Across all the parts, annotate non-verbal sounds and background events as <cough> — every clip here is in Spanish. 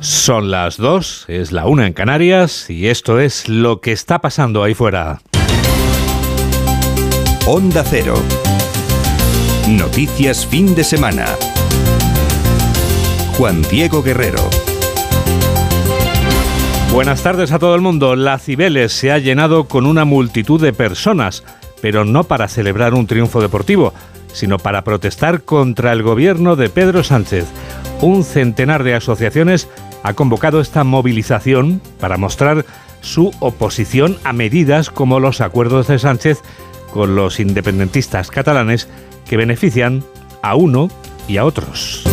Son las dos, es la una en Canarias y esto es lo que está pasando ahí fuera. Onda Cero. Noticias fin de semana. Juan Diego Guerrero. Buenas tardes a todo el mundo. La Cibeles se ha llenado con una multitud de personas, pero no para celebrar un triunfo deportivo, sino para protestar contra el gobierno de Pedro Sánchez. Un centenar de asociaciones ha convocado esta movilización para mostrar su oposición a medidas como los acuerdos de Sánchez con los independentistas catalanes que benefician a uno y a otros.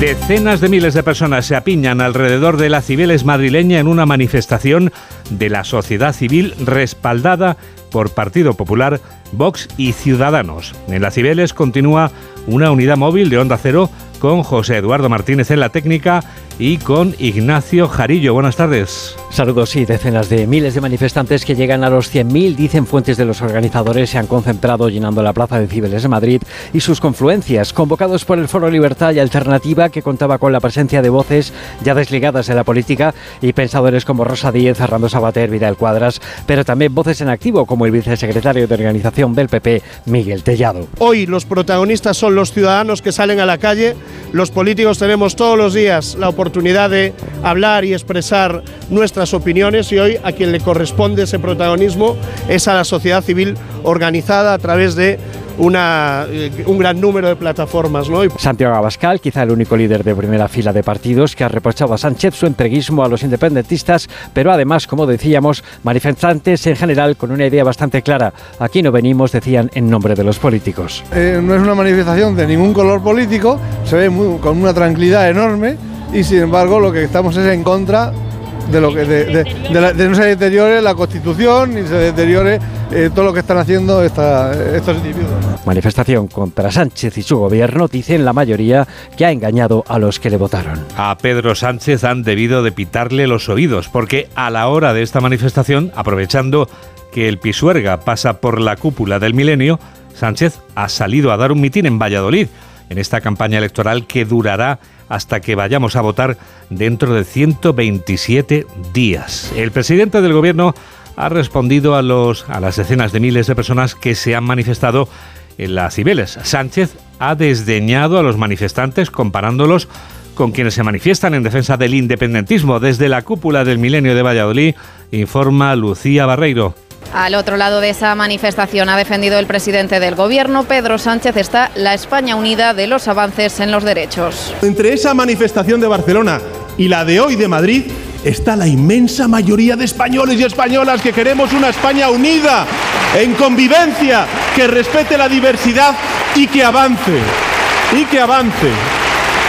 Decenas de miles de personas se apiñan alrededor de la Cibeles madrileña en una manifestación de la sociedad civil respaldada por Partido Popular, Vox y Ciudadanos. En la Cibeles continúa una unidad móvil de Onda Cero con José Eduardo Martínez en la técnica y con Ignacio Jarillo. Buenas tardes. Saludos y decenas de miles de manifestantes que llegan a los 100.000, dicen fuentes de los organizadores, se han concentrado llenando la plaza de Cibeles de Madrid y sus confluencias, convocados por el Foro Libertad y Alternativa, que contaba con la presencia de voces ya desligadas de la política y pensadores como Rosa Díez, Fernando Sabater, Vidal Cuadras, pero también voces en activo como el vicesecretario de organización del PP, Miguel Tellado. Hoy los protagonistas son los ciudadanos que salen a la calle, los políticos tenemos todos los días la oportunidad de hablar y expresar nuestras opiniones y hoy a quien le corresponde ese protagonismo es a la sociedad civil organizada a través de una, eh, un gran número de plataformas. ¿no? Santiago Abascal, quizá el único líder de primera fila de partidos que ha reprochado a Sánchez su entreguismo a los independentistas, pero además, como decíamos, manifestantes en general con una idea bastante clara. Aquí no venimos, decían, en nombre de los políticos. Eh, no es una manifestación de ningún color político, se ve con una tranquilidad enorme y sin embargo lo que estamos es en contra de, lo que, de, no se deteriore la Constitución ni se deteriore eh, todo lo que están haciendo estos individuos. Manifestación contra Sánchez y su gobierno, dicen la mayoría que ha engañado a los que le votaron. A Pedro Sánchez han debido de pitarle los oídos, porque a la hora de esta manifestación, aprovechando que el Pisuerga pasa por la cúpula del milenio, Sánchez ha salido a dar un mitin en Valladolid, en esta campaña electoral que durará hasta que vayamos a votar dentro de 127 días. El presidente del gobierno ha respondido a, los, a las decenas de miles de personas que se han manifestado en las Cibeles. Sánchez ha desdeñado a los manifestantes comparándolos con quienes se manifiestan en defensa del independentismo. Desde la cúpula del milenio de Valladolid informa Lucía Barreiro. Al otro lado de esa manifestación ha defendido el presidente del gobierno, Pedro Sánchez, está la España unida de los avances en los derechos. Entre esa manifestación de Barcelona y la de hoy de Madrid está la inmensa mayoría de españoles y españolas que queremos una España unida, en convivencia, que respete la diversidad y que avance, y que avance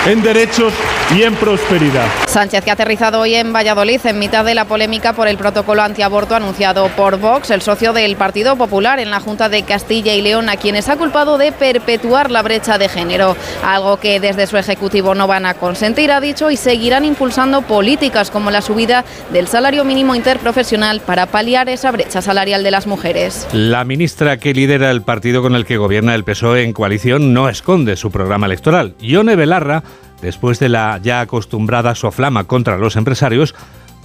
en derechos y en prosperidad. Sánchez, que ha aterrizado hoy en Valladolid en mitad de la polémica por el protocolo antiaborto anunciado por Vox, el socio del Partido Popular en la Junta de Castilla y León, a quienes ha culpado de perpetuar la brecha de género, algo que desde su ejecutivo no van a consentir, ha dicho, y seguirán impulsando políticas como la subida del salario mínimo interprofesional para paliar esa brecha salarial de las mujeres. La ministra que lidera el partido con el que gobierna el PSOE en coalición no esconde su programa electoral. Ione Belarra después de la ya acostumbrada soflama contra los empresarios,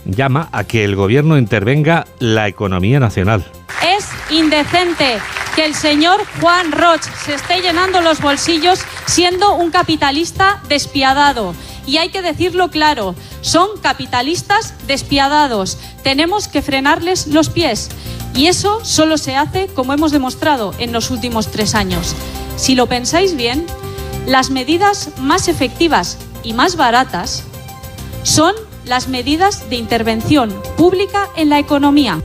llama a que el gobierno intervenga la economía nacional. Es indecente que el señor Juan Roch se esté llenando los bolsillos siendo un capitalista despiadado. Y hay que decirlo claro, son capitalistas despiadados. Tenemos que frenarles los pies. Y eso solo se hace como hemos demostrado en los últimos tres años. Si lo pensáis bien, las medidas más efectivas y más baratas son las medidas de intervención pública en la economía.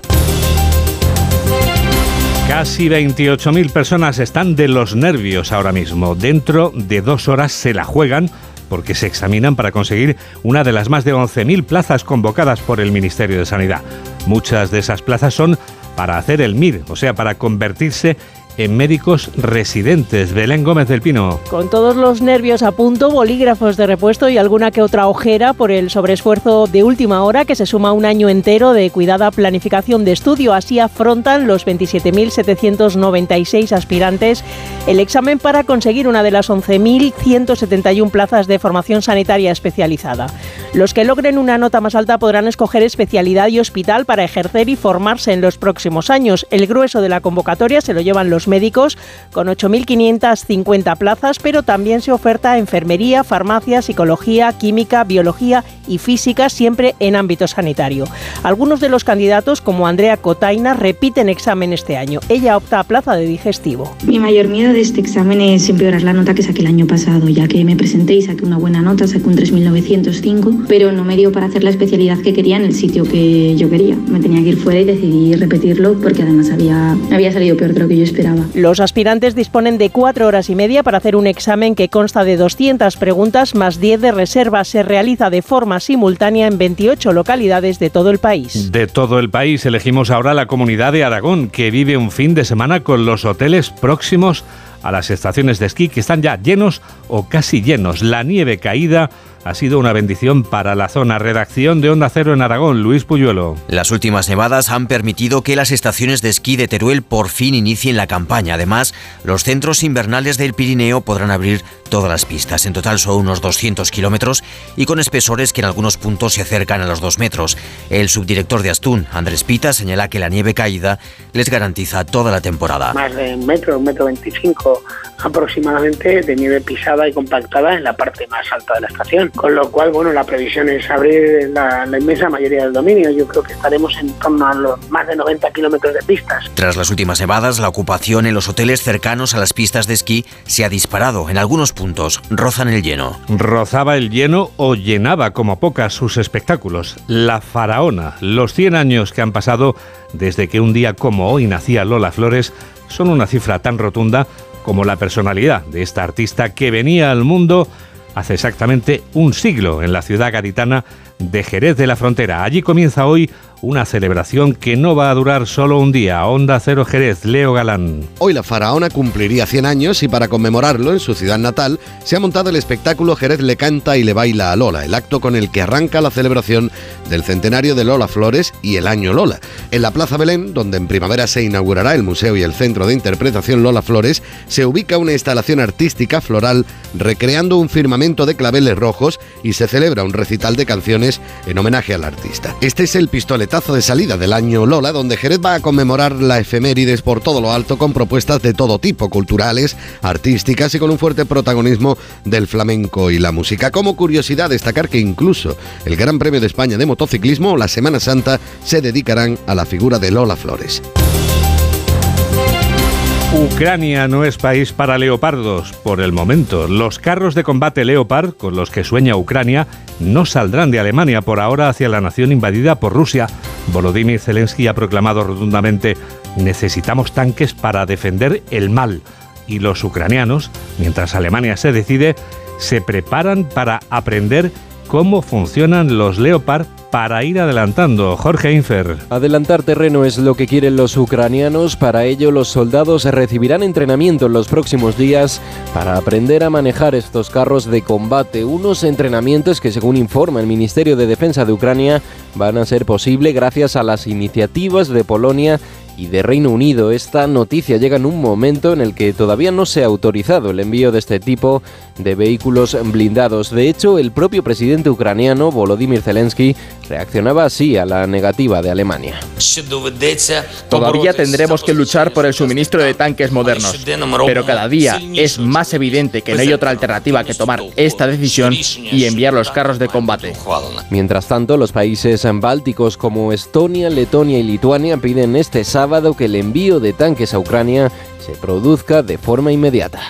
Casi 28.000 personas están de los nervios ahora mismo. Dentro de dos horas se la juegan porque se examinan para conseguir una de las más de 11.000 plazas convocadas por el Ministerio de Sanidad. Muchas de esas plazas son para hacer el MIR, o sea, para convertirse en médicos residentes. Belén Gómez del Pino. Con todos los nervios a punto, bolígrafos de repuesto y alguna que otra ojera por el sobreesfuerzo de última hora que se suma un año entero de cuidada planificación de estudio. Así afrontan los 27.796 aspirantes el examen para conseguir una de las 11.171 plazas de formación sanitaria especializada. Los que logren una nota más alta podrán escoger especialidad y hospital para ejercer y formarse en los próximos años. El grueso de la convocatoria se lo llevan los médicos con 8.550 plazas, pero también se oferta enfermería, farmacia, psicología, química, biología y física, siempre en ámbito sanitario. Algunos de los candidatos, como Andrea Cotaina, repiten examen este año. Ella opta a plaza de digestivo. Mi mayor miedo de este examen es empeorar la nota que saqué el año pasado, ya que me presenté y saqué una buena nota, saqué un 3.905, pero no me dio para hacer la especialidad que quería en el sitio que yo quería. Me tenía que ir fuera y decidí repetirlo porque además había, había salido peor de lo que yo esperaba. Los aspirantes disponen de cuatro horas y media para hacer un examen que consta de 200 preguntas más 10 de reserva. Se realiza de forma simultánea en 28 localidades de todo el país. De todo el país elegimos ahora la comunidad de Aragón, que vive un fin de semana con los hoteles próximos a las estaciones de esquí que están ya llenos o casi llenos. La nieve caída ha sido una bendición para la zona. Redacción de Onda Cero en Aragón, Luis Puyuelo. Las últimas nevadas han permitido que las estaciones de esquí de Teruel por fin inicien la campaña. Además, los centros invernales del Pirineo podrán abrir todas las pistas. En total son unos 200 kilómetros y con espesores que en algunos puntos se acercan a los 2 metros. El subdirector de Astún, Andrés Pita, señala que la nieve caída les garantiza toda la temporada. Más de un metro, un metro veinticinco aproximadamente de nieve pisada y compactada en la parte más alta de la estación. Con lo cual, bueno, la previsión es abrir la, la inmensa mayoría del dominio. Yo creo que estaremos en torno a los más de 90 kilómetros de pistas. Tras las últimas nevadas, la ocupación en los hoteles cercanos a las pistas de esquí se ha disparado. En algunos puntos rozan el lleno. Rozaba el lleno o llenaba como pocas sus espectáculos. La Faraona, los 100 años que han pasado desde que un día como hoy nacía Lola Flores, son una cifra tan rotunda como la personalidad de esta artista que venía al mundo hace exactamente un siglo en la ciudad gaditana de Jerez de la Frontera. Allí comienza hoy una celebración que no va a durar solo un día. Onda Cero Jerez, Leo Galán. Hoy la faraona cumpliría 100 años y para conmemorarlo en su ciudad natal se ha montado el espectáculo Jerez le canta y le baila a Lola, el acto con el que arranca la celebración del centenario de Lola Flores y el año Lola. En la Plaza Belén, donde en primavera se inaugurará el museo y el centro de interpretación Lola Flores, se ubica una instalación artística floral recreando un firmamento de claveles rojos y se celebra un recital de canciones en homenaje al artista. Este es el pistoletazo de salida del año Lola, donde Jerez va a conmemorar la efemérides por todo lo alto con propuestas de todo tipo, culturales, artísticas y con un fuerte protagonismo del flamenco y la música. Como curiosidad, destacar que incluso el Gran Premio de España de Motociclismo o la Semana Santa se dedicarán a la figura de Lola Flores. Ucrania no es país para leopardos por el momento. Los carros de combate Leopard con los que sueña Ucrania no saldrán de Alemania por ahora hacia la nación invadida por Rusia. Volodymyr Zelensky ha proclamado rotundamente necesitamos tanques para defender el mal. Y los ucranianos, mientras Alemania se decide, se preparan para aprender cómo funcionan los Leopard para ir adelantando. Jorge Infer. Adelantar terreno es lo que quieren los ucranianos. Para ello, los soldados recibirán entrenamiento en los próximos días para aprender a manejar estos carros de combate. Unos entrenamientos que, según informa el Ministerio de Defensa de Ucrania, van a ser posible gracias a las iniciativas de Polonia y de Reino Unido. Esta noticia llega en un momento en el que todavía no se ha autorizado el envío de este tipo de vehículos blindados. De hecho, el propio presidente ucraniano, Volodymyr Zelensky, reaccionaba así a la negativa de Alemania. Todavía tendremos que luchar por el suministro de tanques modernos, pero cada día es más evidente que no hay otra alternativa que tomar esta decisión y enviar los carros de combate. Mientras tanto, los países bálticos como Estonia, Letonia y Lituania piden este sábado que el envío de tanques a Ucrania se produzca de forma inmediata.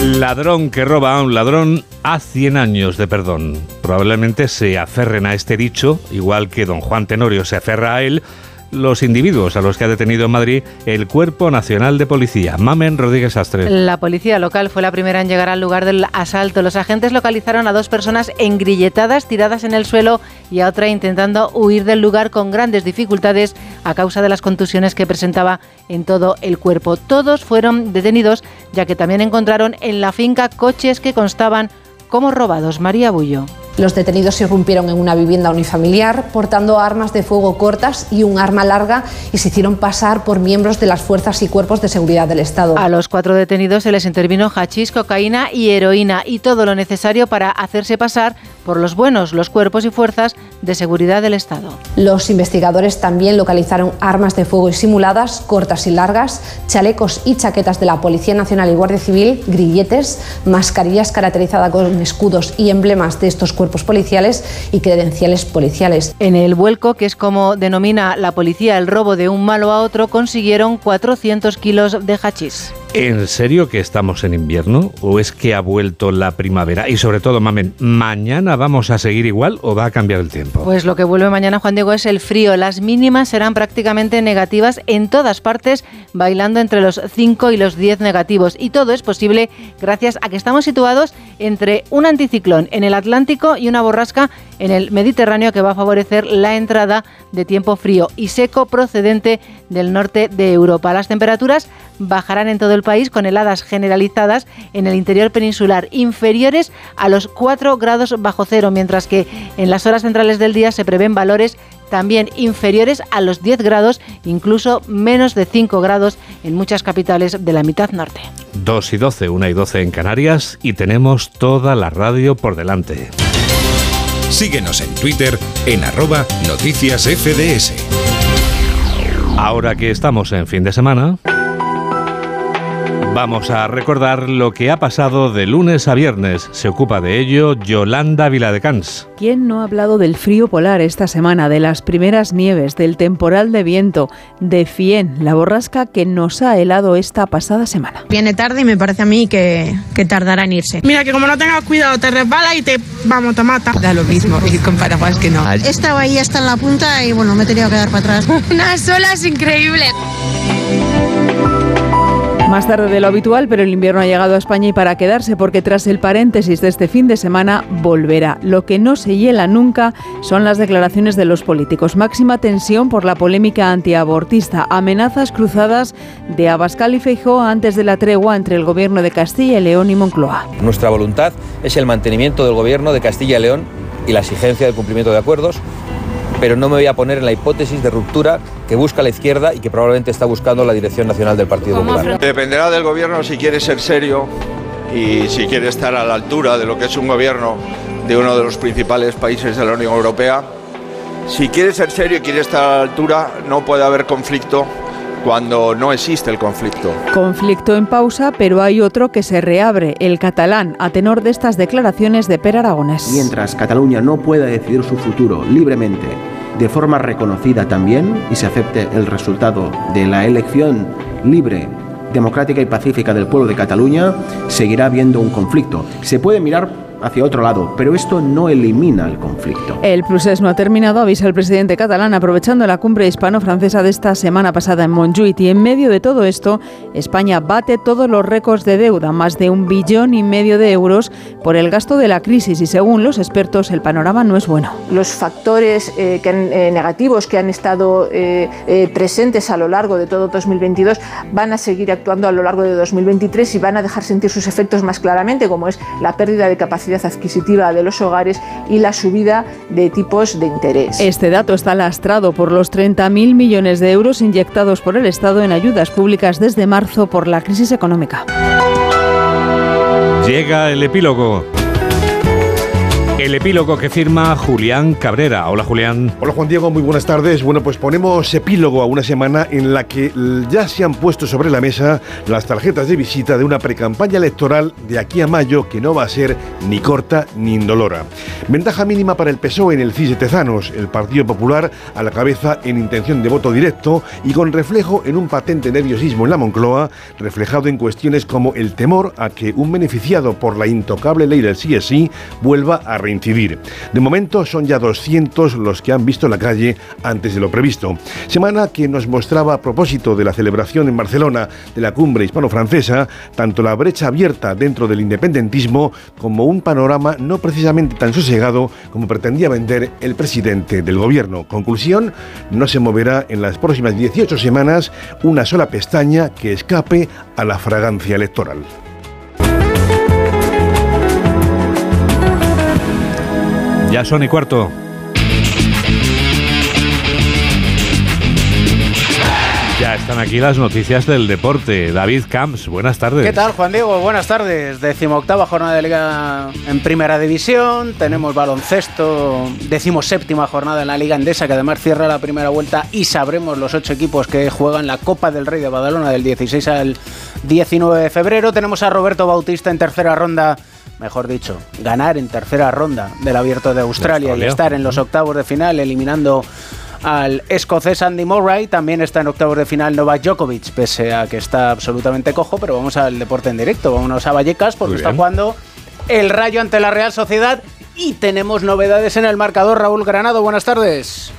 Ladrón que roba a un ladrón a 100 años de perdón. Probablemente se aferren a este dicho, igual que don Juan Tenorio se aferra a él, los individuos a los que ha detenido en Madrid el Cuerpo Nacional de Policía. Mamen Rodríguez Astre. La policía local fue la primera en llegar al lugar del asalto. Los agentes localizaron a dos personas engrilletadas, tiradas en el suelo y a otra intentando huir del lugar con grandes dificultades a causa de las contusiones que presentaba en todo el cuerpo. Todos fueron detenidos ya que también encontraron en la finca coches que constaban como robados. María Bullo. Los detenidos irrumpieron en una vivienda unifamiliar portando armas de fuego cortas y un arma larga y se hicieron pasar por miembros de las fuerzas y cuerpos de seguridad del Estado. A los cuatro detenidos se les intervino hachís, cocaína y heroína y todo lo necesario para hacerse pasar por los buenos, los cuerpos y fuerzas de seguridad del Estado. Los investigadores también localizaron armas de fuego simuladas, cortas y largas, chalecos y chaquetas de la Policía Nacional y Guardia Civil, grilletes, mascarillas caracterizadas con escudos y emblemas de estos cuerpos policiales y credenciales policiales. En el vuelco, que es como denomina la policía el robo de un malo a otro, consiguieron 400 kilos de hachís. ¿En serio que estamos en invierno? ¿O es que ha vuelto la primavera? Y sobre todo, mamen, ¿mañana vamos a seguir igual o va a cambiar el tiempo? Pues lo que vuelve mañana, Juan Diego, es el frío. Las mínimas serán prácticamente negativas en todas partes, bailando entre los 5 y los 10 negativos. Y todo es posible gracias a que estamos situados entre un anticiclón en el Atlántico y una borrasca en el Mediterráneo que va a favorecer la entrada de tiempo frío y seco procedente del norte de Europa. Las temperaturas bajarán en todo el país con heladas generalizadas en el interior peninsular inferiores a los 4 grados bajo cero, mientras que en las horas centrales del día se prevén valores también inferiores a los 10 grados, incluso menos de 5 grados en muchas capitales de la mitad norte. 2 y 12, 1 y 12 en Canarias y tenemos toda la radio por delante. Síguenos en Twitter en arroba noticias FDS. Ahora que estamos en fin de semana... Vamos a recordar lo que ha pasado de lunes a viernes. Se ocupa de ello Yolanda Viladecans. ¿Quién no ha hablado del frío polar esta semana, de las primeras nieves, del temporal de viento, de Fien, la borrasca que nos ha helado esta pasada semana? Viene tarde y me parece a mí que, que tardará en irse. Mira que como no tengas cuidado te resbala y te, vamos, te mata. Da lo mismo ir con paraguas que no. Estaba ahí hasta en la punta y bueno, me he tenido que dar para atrás. <laughs> Unas olas increíbles. Más tarde de lo habitual, pero el invierno ha llegado a España y para quedarse, porque tras el paréntesis de este fin de semana volverá. Lo que no se hiela nunca son las declaraciones de los políticos. Máxima tensión por la polémica antiabortista, amenazas cruzadas de Abascal y Feijóo antes de la tregua entre el gobierno de Castilla y León y Moncloa. Nuestra voluntad es el mantenimiento del gobierno de Castilla y León y la exigencia del cumplimiento de acuerdos pero no me voy a poner en la hipótesis de ruptura que busca la izquierda y que probablemente está buscando la dirección nacional del Partido Popular. Dependerá del gobierno si quiere ser serio y si quiere estar a la altura de lo que es un gobierno de uno de los principales países de la Unión Europea. Si quiere ser serio y quiere estar a la altura, no puede haber conflicto cuando no existe el conflicto. Conflicto en pausa, pero hay otro que se reabre, el catalán, a tenor de estas declaraciones de Per Aragonés. Mientras Cataluña no pueda decidir su futuro libremente de forma reconocida también y se acepte el resultado de la elección libre, democrática y pacífica del pueblo de Cataluña, seguirá habiendo un conflicto. Se puede mirar hacia otro lado, pero esto no elimina el conflicto. El procés no ha terminado, avisa el presidente catalán, aprovechando la cumbre hispano-francesa de esta semana pasada en Montjuic. Y en medio de todo esto, España bate todos los récords de deuda, más de un billón y medio de euros por el gasto de la crisis. Y según los expertos, el panorama no es bueno. Los factores eh, que eh, negativos que han estado eh, presentes a lo largo de todo 2022 van a seguir actuando a lo largo de 2023 y van a dejar sentir sus efectos más claramente, como es la pérdida de capacidad adquisitiva de los hogares y la subida de tipos de interés. Este dato está lastrado por los 30.000 millones de euros inyectados por el Estado en ayudas públicas desde marzo por la crisis económica. Llega el epílogo. El epílogo que firma Julián Cabrera. Hola Julián. Hola Juan Diego, muy buenas tardes. Bueno, pues ponemos epílogo a una semana en la que ya se han puesto sobre la mesa las tarjetas de visita de una precampaña electoral de aquí a mayo que no va a ser ni corta ni indolora. Ventaja mínima para el PSOE en el CIS Tezanos, el Partido Popular a la cabeza en intención de voto directo y con reflejo en un patente nerviosismo en la Moncloa, reflejado en cuestiones como el temor a que un beneficiado por la intocable ley del sí vuelva a De momento son ya 200 los que han visto la calle antes de lo previsto. Semana que nos mostraba a propósito de la celebración en Barcelona de la cumbre hispano-francesa, tanto la brecha abierta dentro del independentismo como un panorama no precisamente tan sosegado como pretendía vender el presidente del gobierno. Conclusión, no se moverá en las próximas 18 semanas una sola pestaña que escape a la fragancia electoral. Ya son y cuarto. Ya están aquí las noticias del deporte. David Camps, buenas tardes. ¿Qué tal, Juan Diego? Buenas tardes. Decimoctava jornada de Liga en Primera División. Tenemos baloncesto, decimoséptima jornada en la Liga Endesa, que además cierra la primera vuelta y sabremos los ocho equipos que juegan la Copa del Rey de Badalona del 16 al 19 de febrero. Tenemos a Roberto Bautista en tercera ronda mejor dicho, ganar en tercera ronda del Abierto de Australia y estar en los octavos de final eliminando al escocés Andy Murray. También está en octavos de final Novak Djokovic, pese a que está absolutamente cojo, pero vamos al deporte en directo. Vámonos a Vallecas porque está jugando el Rayo ante la Real Sociedad y tenemos novedades en el marcador. Raúl Granado, buenas tardes.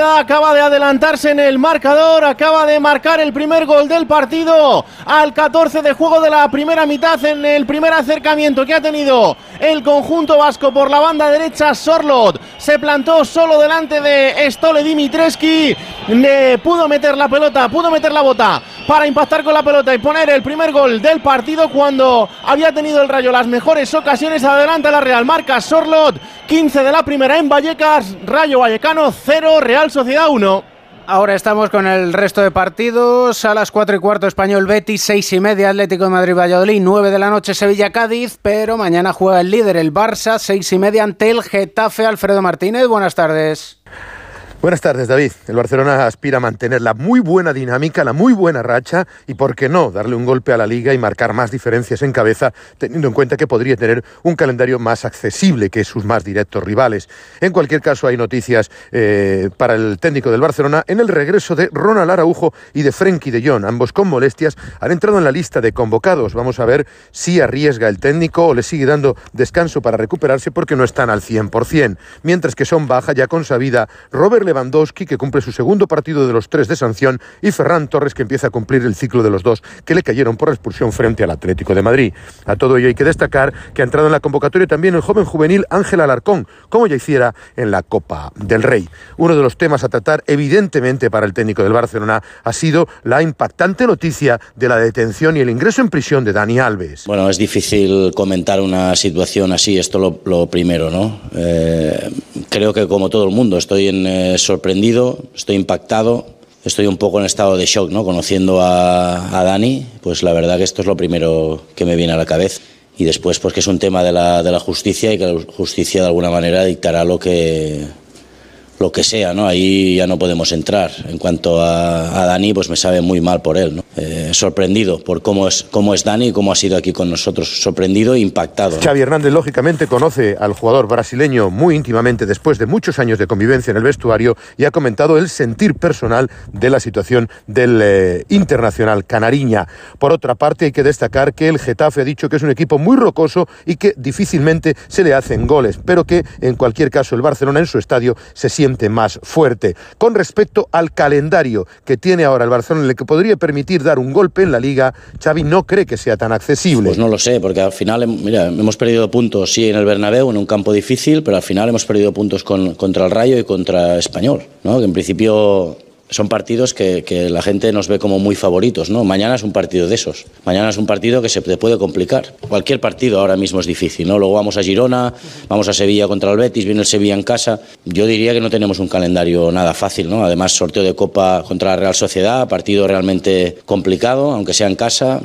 Acaba de adelantarse en el marcador, acaba de marcar el primer gol del partido al 14 de juego de la primera mitad en el primer acercamiento que ha tenido el conjunto vasco por la banda derecha. Sorlot se plantó solo delante de Stole Dimitreski, le pudo meter la pelota, pudo meter la bota para impactar con la pelota y poner el primer gol del partido cuando había tenido el Rayo las mejores ocasiones. Adelanta la Real, marca Sorlot, 15 de la primera en Vallecas, Rayo Vallecano 0, Real Sociedad 1. Ahora estamos con el resto de partidos. A las 4 y cuarto Español Betis, 6 y media Atlético de Madrid Valladolid, 9 de la noche Sevilla Cádiz, pero mañana juega el líder, el Barça, 6 y media ante el Getafe. Alfredo Martínez, buenas tardes. Buenas tardes, David. El Barcelona aspira a mantener la muy buena dinámica, la muy buena racha y, por qué no, darle un golpe a la liga y marcar más diferencias en cabeza, teniendo en cuenta que podría tener un calendario más accesible que sus más directos rivales. En cualquier caso, hay noticias eh, para el técnico del Barcelona en el regreso de Ronald Araujo y de Frenkie de Jong. Ambos con molestias han entrado en la lista de convocados. Vamos a ver si arriesga el técnico o le sigue dando descanso para recuperarse porque no están al 100%. Mientras que son baja ya con sabida Robert Lewandowski, que cumple su segundo partido de los tres de sanción, y Ferran Torres, que empieza a cumplir el ciclo de los dos que le cayeron por expulsión frente al Atlético de Madrid. A todo ello hay que destacar que ha entrado en la convocatoria también el joven juvenil Ángel Alarcón, como ya hiciera en la Copa del Rey. Uno de los temas a tratar, evidentemente, para el técnico del Barcelona ha sido la impactante noticia de la detención y el ingreso en prisión de Dani Alves. Bueno, es difícil comentar una situación así, esto lo, primero, ¿no? Eh, creo que como todo el mundo estoy en, eh, sorprendido, estoy impactado, estoy un poco en estado de shock, ¿no? Conociendo a, a, Dani, pues la verdad que esto es lo primero que me viene a la cabeza. Y después, pues que es un tema de la, de la justicia y que la justicia de alguna manera dictará lo que, lo que sea, ¿no? Ahí ya no podemos entrar. En cuanto a, a Dani, pues me sabe muy mal por él, ¿no? Eh, sorprendido por cómo es, cómo es Dani y cómo ha sido aquí con nosotros. Sorprendido e impactado. ¿no? Xavi Hernández, lógicamente, conoce al jugador brasileño muy íntimamente después de muchos años de convivencia en el vestuario y ha comentado el sentir personal de la situación del eh, internacional canariña. Por otra parte, hay que destacar que el Getafe ha dicho que es un equipo muy rocoso y que difícilmente se le hacen goles, pero que en cualquier caso el Barcelona en su estadio se siente más fuerte. Con respecto al calendario que tiene ahora el Barcelona, el que podría permitir dar un golpe en la liga, Xavi no cree que sea tan accesible. Pues no lo sé, porque al final, mira, hemos perdido puntos, sí, en el Bernabéu, en un campo difícil, pero al final hemos perdido puntos con, contra el Rayo y contra Español, ¿no? que en principio son partidos que, la gente nos ve como muy favoritos, ¿no? Mañana es un partido de esos. Mañana es un partido que se te puede complicar. Cualquier partido ahora mismo es difícil, ¿no? Luego vamos a Girona, vamos a Sevilla contra el Betis, viene el Sevilla en casa. Yo diría que no tenemos un calendario nada fácil, ¿no? Además, sorteo de Copa contra la Real Sociedad, partido realmente complicado, aunque sea en casa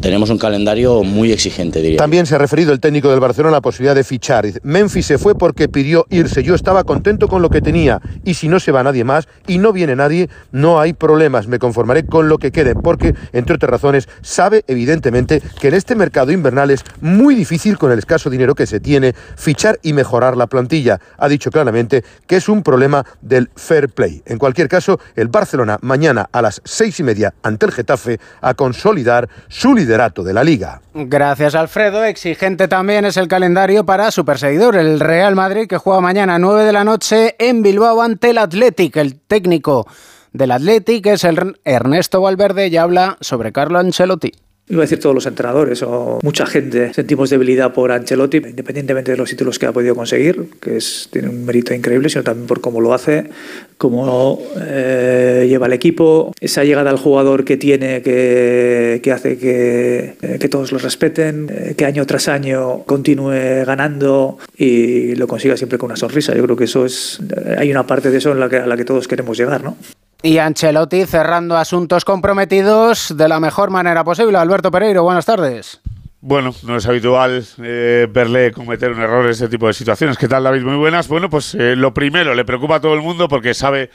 tenemos un calendario muy exigente, diría. También se ha referido el técnico del Barcelona a la posibilidad de fichar. Memphis se fue porque pidió irse. Yo estaba contento con lo que tenía. Y si no se va nadie más y no viene nadie, no hay problemas. Me conformaré con lo que quede. Porque, entre otras razones, sabe evidentemente que en este mercado invernal es muy difícil, con el escaso dinero que se tiene, fichar y mejorar la plantilla. Ha dicho claramente que es un problema del fair play. En cualquier caso, el Barcelona mañana a las seis y media ante el Getafe a consolidar su liderato de la liga. Gracias, Alfredo. Exigente también es el calendario para su perseguidor, el Real Madrid, que juega mañana a 9 de la noche en Bilbao ante el Athletic. El técnico del Athletic es el Ernesto Valverde y habla sobre Carlo Ancelotti. Iba a decir todos los entrenadores o mucha gente, sentimos debilidad por Ancelotti, independientemente de los títulos que ha podido conseguir, que es, tiene un mérito increíble, sino también por cómo lo hace, cómo eh, lleva el equipo, esa llegada al jugador que tiene que, que hace que, eh, que, todos lo respeten, eh, que año tras año continúe ganando y lo consiga siempre con una sonrisa. Yo creo que eso es, hay una parte de eso en la que, a la que todos queremos llegar, ¿no? Y Ancelotti cerrando asuntos comprometidos de la mejor manera posible. Alberto Pereiro, buenas tardes. Bueno, no es habitual eh, verle cometer un error en ese tipo de situaciones. ¿Qué tal, David? Muy buenas. Bueno, pues eh, lo primero, le preocupa a todo el mundo porque sabe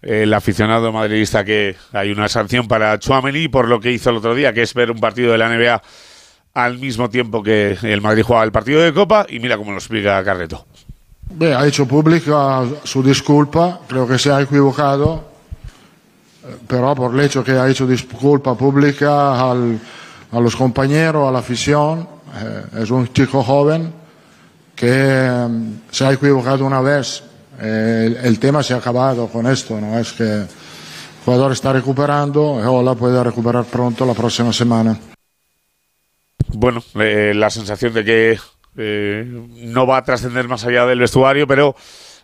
eh, el aficionado madridista que hay una sanción para Chouameni por lo que hizo el otro día, que es ver un partido de la NBA al mismo tiempo que el Madrid jugaba el partido de Copa y mira cómo lo explica Carreto. ha hecho pública su disculpa, creo que se ha equivocado, pero por el hecho que ha hecho disculpa pública al, a los compañeros, a la afición, eh, es un chico joven que um, se ha equivocado una vez. Eh, el, el, tema se ha acabado con esto, no es que el jugador está recuperando y Ola puede recuperar pronto la próxima semana. Bueno, eh, la sensación de que no va a trascender más allá del vestuario, pero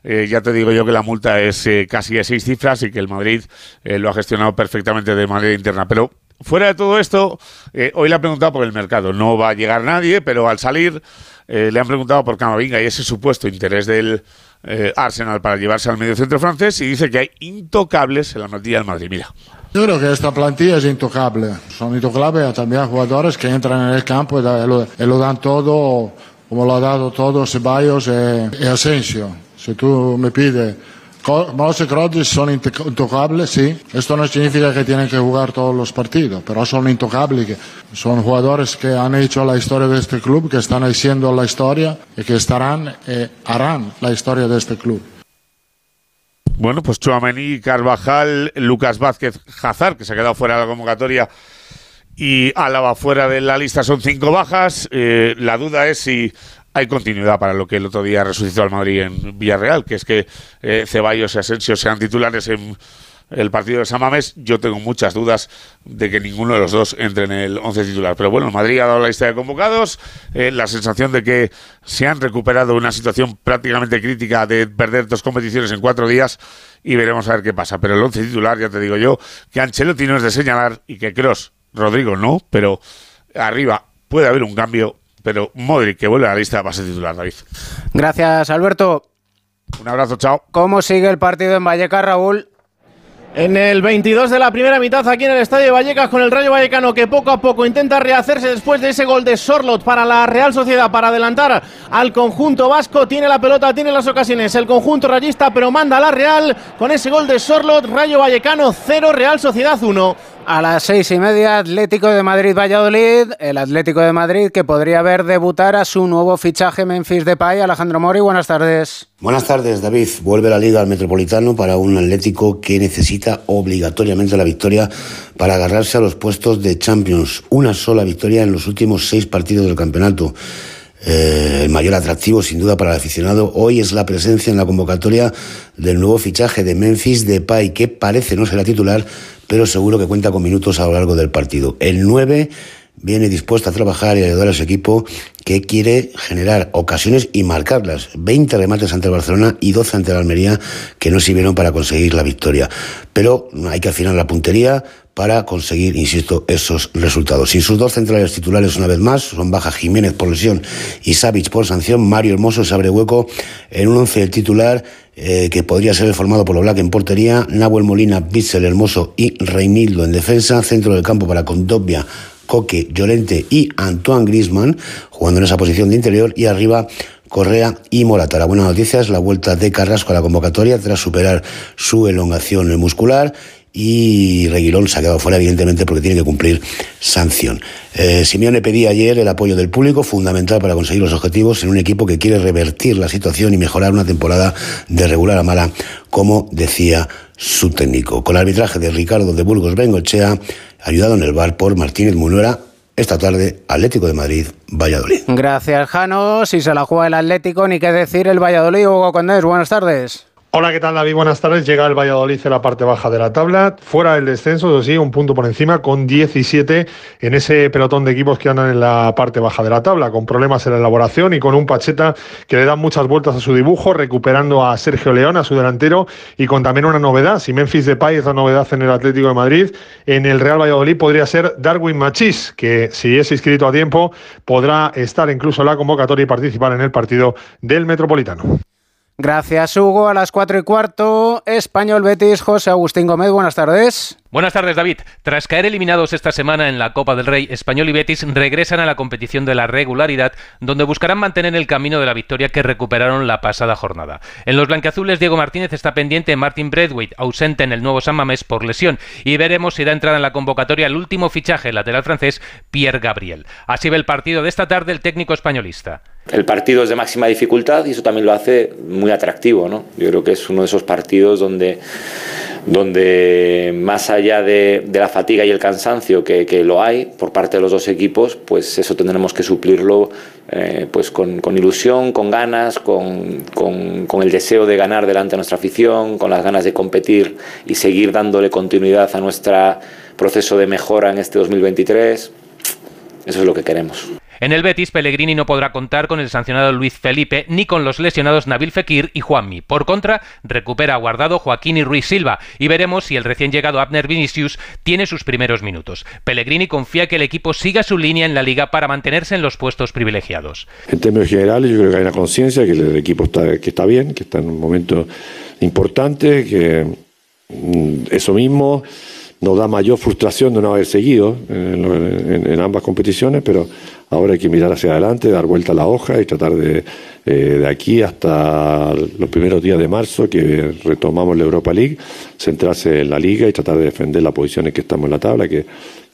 eh, ya te digo yo que la multa es eh, casi de seis cifras y que el Madrid eh, lo ha gestionado perfectamente de manera interna. Pero fuera de todo esto, hoy le han preguntado por el mercado. No va a llegar nadie, pero al salir le han preguntado por Camavinga y ese supuesto interés del Arsenal para llevarse al medio centro francés y dice que hay intocables en la plantilla del Madrid. Mira. Yo creo que esta plantilla es intocable. Son intocables también jugadores que entran en el campo y lo, y dan todo, como lo ha dado todo Ceballos y Asensio. Si tú me pides, Mouse y son intocables, sí. Esto no significa que tienen que jugar todos los partidos, pero son intocables. Son jugadores que han hecho la historia de este club, que están haciendo la historia y que estarán, eh, harán la historia de este club. Bueno, pues Chuamení, Carvajal, Lucas Vázquez, Hazard, que se ha quedado fuera de la convocatoria, y Álava fuera de la lista son cinco bajas. Eh, la duda es si hay continuidad para lo que el otro día resucitó al Madrid en Villarreal, que es que eh, Ceballos y Asensio sean titulares en el partido de San. Yo tengo muchas dudas de que ninguno de los dos entre en el once titular. Pero bueno, Madrid ha dado la lista de convocados, eh, la sensación de que se han recuperado una situación prácticamente crítica de perder dos competiciones en cuatro días y veremos a ver qué pasa. Pero el once titular, ya te digo yo, que Ancelotti no es de señalar y que Cross, Rodrigo no, pero arriba puede haber un cambio pero Modric que vuelve a la lista de base titular, David. Gracias, Alberto. Un abrazo, chao. ¿Cómo sigue el partido en Vallecas, Raúl? En el 22 de la primera mitad aquí en el Estadio de Vallecas con el Rayo Vallecano que poco a poco intenta rehacerse después de ese gol de Sorlot para la Real Sociedad para adelantar al conjunto vasco. Tiene la pelota, tiene las ocasiones el conjunto rayista pero manda a la Real con ese gol de Sorlot. Rayo Vallecano 0, Real Sociedad 1. A las seis y media, Atlético de Madrid-Valladolid. El Atlético de Madrid que podría ver debutar a su nuevo fichaje Memphis Depay. Alejandro Mori, buenas tardes. Buenas tardes, David. Vuelve la Liga al Metropolitano para un Atlético que necesita obligatoriamente la victoria para agarrarse a los puestos de Champions. Una sola victoria en los últimos seis partidos del campeonato. Eh, el mayor atractivo, sin duda, para el aficionado hoy es la presencia en la convocatoria del nuevo fichaje de Memphis Depay, que parece no será titular, pero seguro que cuenta con minutos a lo largo del partido. El 9 viene dispuesto a trabajar y ayudar a su equipo que quiere generar ocasiones y marcarlas. 20 remates ante el Barcelona y 12 ante la Almería que no sirvieron para conseguir la victoria. Pero hay que afinar la puntería para conseguir, insisto, esos resultados. Sin sus dos centrales titulares una vez más, son Baja Jiménez por lesión y Savic por sanción, Mario Hermoso se abre hueco en un once del titular eh, que podría ser formado por los Black en portería, Nahuel Molina, Bitzel Hermoso y Reinildo en defensa, centro del campo para Condobia, Coque, Llorente y Antoine Grisman, jugando en esa posición de interior, y arriba Correa y Morata. La buena noticia es la vuelta de Carrasco a la convocatoria tras superar su elongación muscular y Reguilón se ha quedado fuera, evidentemente, porque tiene que cumplir sanción. Eh, Simeone pedía ayer el apoyo del público, fundamental para conseguir los objetivos en un equipo que quiere revertir la situación y mejorar una temporada de regular a mala, como decía su técnico. Con el arbitraje de Ricardo de Burgos Bengochea, ayudado en el bar por Martínez Munuera, esta tarde, Atlético de Madrid, Valladolid. Gracias, Jano. Si se la juega el Atlético, ni qué decir el Valladolid, Hugo Condés. Buenas tardes. Hola, ¿qué tal David? Buenas tardes. Llega el Valladolid en la parte baja de la tabla, fuera del descenso, eso sí, un punto por encima, con 17 en ese pelotón de equipos que andan en la parte baja de la tabla, con problemas en la elaboración y con un Pacheta que le da muchas vueltas a su dibujo, recuperando a Sergio León, a su delantero, y con también una novedad. Si Memphis Depay es la novedad en el Atlético de Madrid, en el Real Valladolid podría ser Darwin Machís, que si es inscrito a tiempo podrá estar incluso en la convocatoria y participar en el partido del Metropolitano. Gracias, Hugo. A las 4 y cuarto, Español Betis, José Agustín Gómez. Buenas tardes. Buenas tardes, David. Tras caer eliminados esta semana en la Copa del Rey, Español y Betis regresan a la competición de la regularidad, donde buscarán mantener el camino de la victoria que recuperaron la pasada jornada. En los blanqueazules, Diego Martínez está pendiente Martin Bradwaite, ausente en el nuevo San Mamés por lesión, y veremos si da entrada en la convocatoria el último fichaje lateral francés, Pierre Gabriel. Así ve el partido de esta tarde el técnico españolista. El partido es de máxima dificultad y eso también lo hace muy atractivo, ¿no? Yo creo que es uno de esos partidos donde donde más allá de, la fatiga y el cansancio que, lo hay por parte de los dos equipos, pues eso tendremos que suplirlo eh, pues con, ilusión, con ganas, con, con, el deseo de ganar delante de nuestra afición, con las ganas de competir y seguir dándole continuidad a nuestro proceso de mejora en este 2023. Eso es lo que queremos. En el Betis, Pellegrini no podrá contar con el sancionado Luis Felipe ni con los lesionados Nabil Fekir y Juanmi. Por contra, recupera Guardado Joaquín y Ruiz Silva y veremos si el recién llegado Abner Vinicius tiene sus primeros minutos. Pellegrini confía que el equipo siga su línea en la liga para mantenerse en los puestos privilegiados. En términos generales, yo creo que hay una conciencia que el equipo está, que está bien, que está en un momento importante, que mm, eso mismo nos da mayor frustración de no haber seguido en, ambas competiciones, pero ahora hay que mirar hacia adelante, dar vuelta a la hoja y tratar de, eh, de aquí hasta los primeros días de marzo, que retomamos la Europa League, centrarse en la liga y tratar de defender la posición en que estamos en la tabla, que,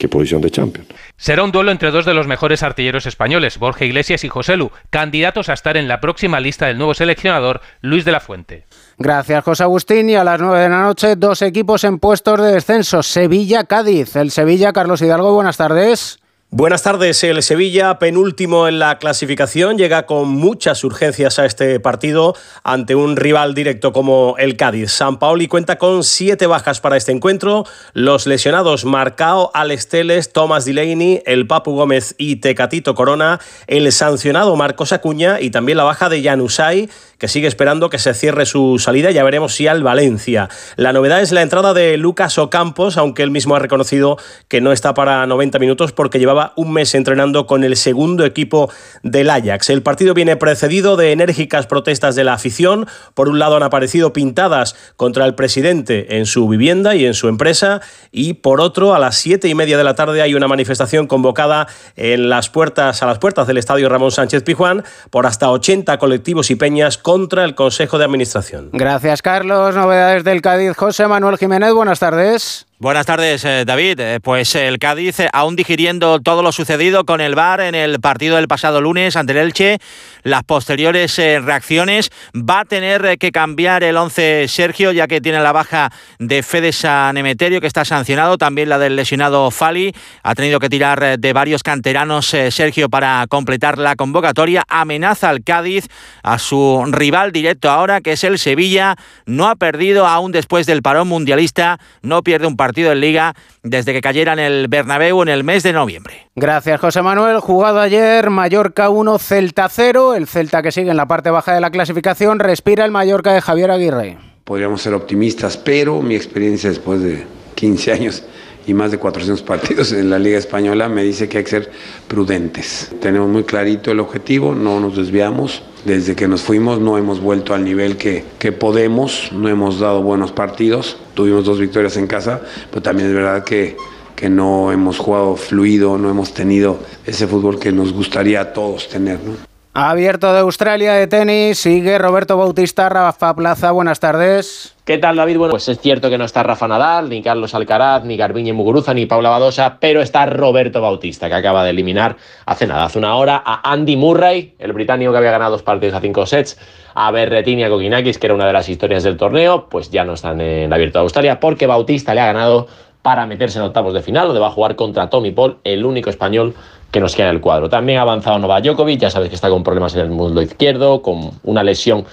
posición de Champions. Será un duelo entre dos de los mejores artilleros españoles, Borja Iglesias y José Lu, candidatos a estar en la próxima lista del nuevo seleccionador, Luis de la Fuente. Gracias, José Agustín. Y a las 9 de la noche, dos equipos en puestos de descenso. Sevilla-Cádiz. El Sevilla, Carlos Hidalgo, buenas tardes. Buenas tardes. El Sevilla, penúltimo en la clasificación, llega con muchas urgencias a este partido ante un rival directo como el Cádiz. San Paoli cuenta con siete bajas para este encuentro. Los lesionados Marcao, Alex Teles, Thomas Delaney, el Papu Gómez y Tecatito Corona, el sancionado Marcos Acuña y también la baja de Janusay, que sigue esperando que se cierre su salida. Ya veremos si al Valencia. La novedad es la entrada de Lucas Ocampos, aunque él mismo ha reconocido que no está para 90 minutos porque llevaba un mes entrenando con el segundo equipo del Ajax. El partido viene precedido de enérgicas protestas de la afición. Por un lado han aparecido pintadas contra el presidente en su vivienda y en su empresa y por otro a las siete y media de la tarde hay una manifestación convocada en las puertas a las puertas del Estadio Ramón Sánchez Pijuán por hasta 80 colectivos y peñas contra el Consejo de Administración. Gracias Carlos. Novedades del Cádiz. José Manuel Jiménez, buenas tardes. Buenas tardes, eh, David. Eh, pues el Cádiz, eh, aún digiriendo todo lo sucedido con el VAR en el partido del pasado lunes ante el Elche, las posteriores reacciones, va a tener que cambiar el 11 Sergio, ya que tiene la baja de Fede San Emeterio, que está sancionado, también la del lesionado Fali. Ha tenido que tirar de varios canteranos Sergio para completar la convocatoria. Amenaza al Cádiz, a su rival directo ahora, que es el Sevilla. No ha perdido aún después del parón mundialista, no pierde un partido partido en Liga desde que cayera en el Bernabéu en el mes de noviembre. Gracias, José Manuel. Jugado ayer, Mallorca 1, Celta 0. El Celta que sigue en la parte baja de la clasificación respira el Mallorca de Javier Aguirre. Podríamos ser optimistas, pero mi experiencia después de 15 años y más de 400 partidos en la Liga Española me dice que hay que ser prudentes. Tenemos muy clarito el objetivo, no nos desviamos. Desde que nos fuimos no hemos vuelto al nivel que, que podemos, no hemos dado buenos partidos. Tuvimos dos victorias en casa, pero también es verdad que, que no hemos jugado fluido, no hemos tenido ese fútbol que nos gustaría a todos tener. ¿no? Abierto de Australia de tenis, sigue Roberto Bautista, Rafa Plaza, buenas tardes. ¿Qué tal, David? Bueno, pues es cierto que no está Rafa Nadal, ni Carlos Alcaraz, ni Garbiñe Muguruza, ni Paula Badosa, pero está Roberto Bautista, que acaba de eliminar hace nada, hace una hora, a Andy Murray, el británico que había ganado dos partidos a cinco sets, a Berretini y a Kokinakis, que era una de las historias del torneo, pues ya no están en Abierto de Australia, porque Bautista le ha ganado para meterse en octavos de final, donde va a jugar contra Tommy Paul, el único español que nos queda en el cuadro. También ha avanzado Novak Djokovic, ya sabes que está con problemas en el mundo izquierdo, con una lesión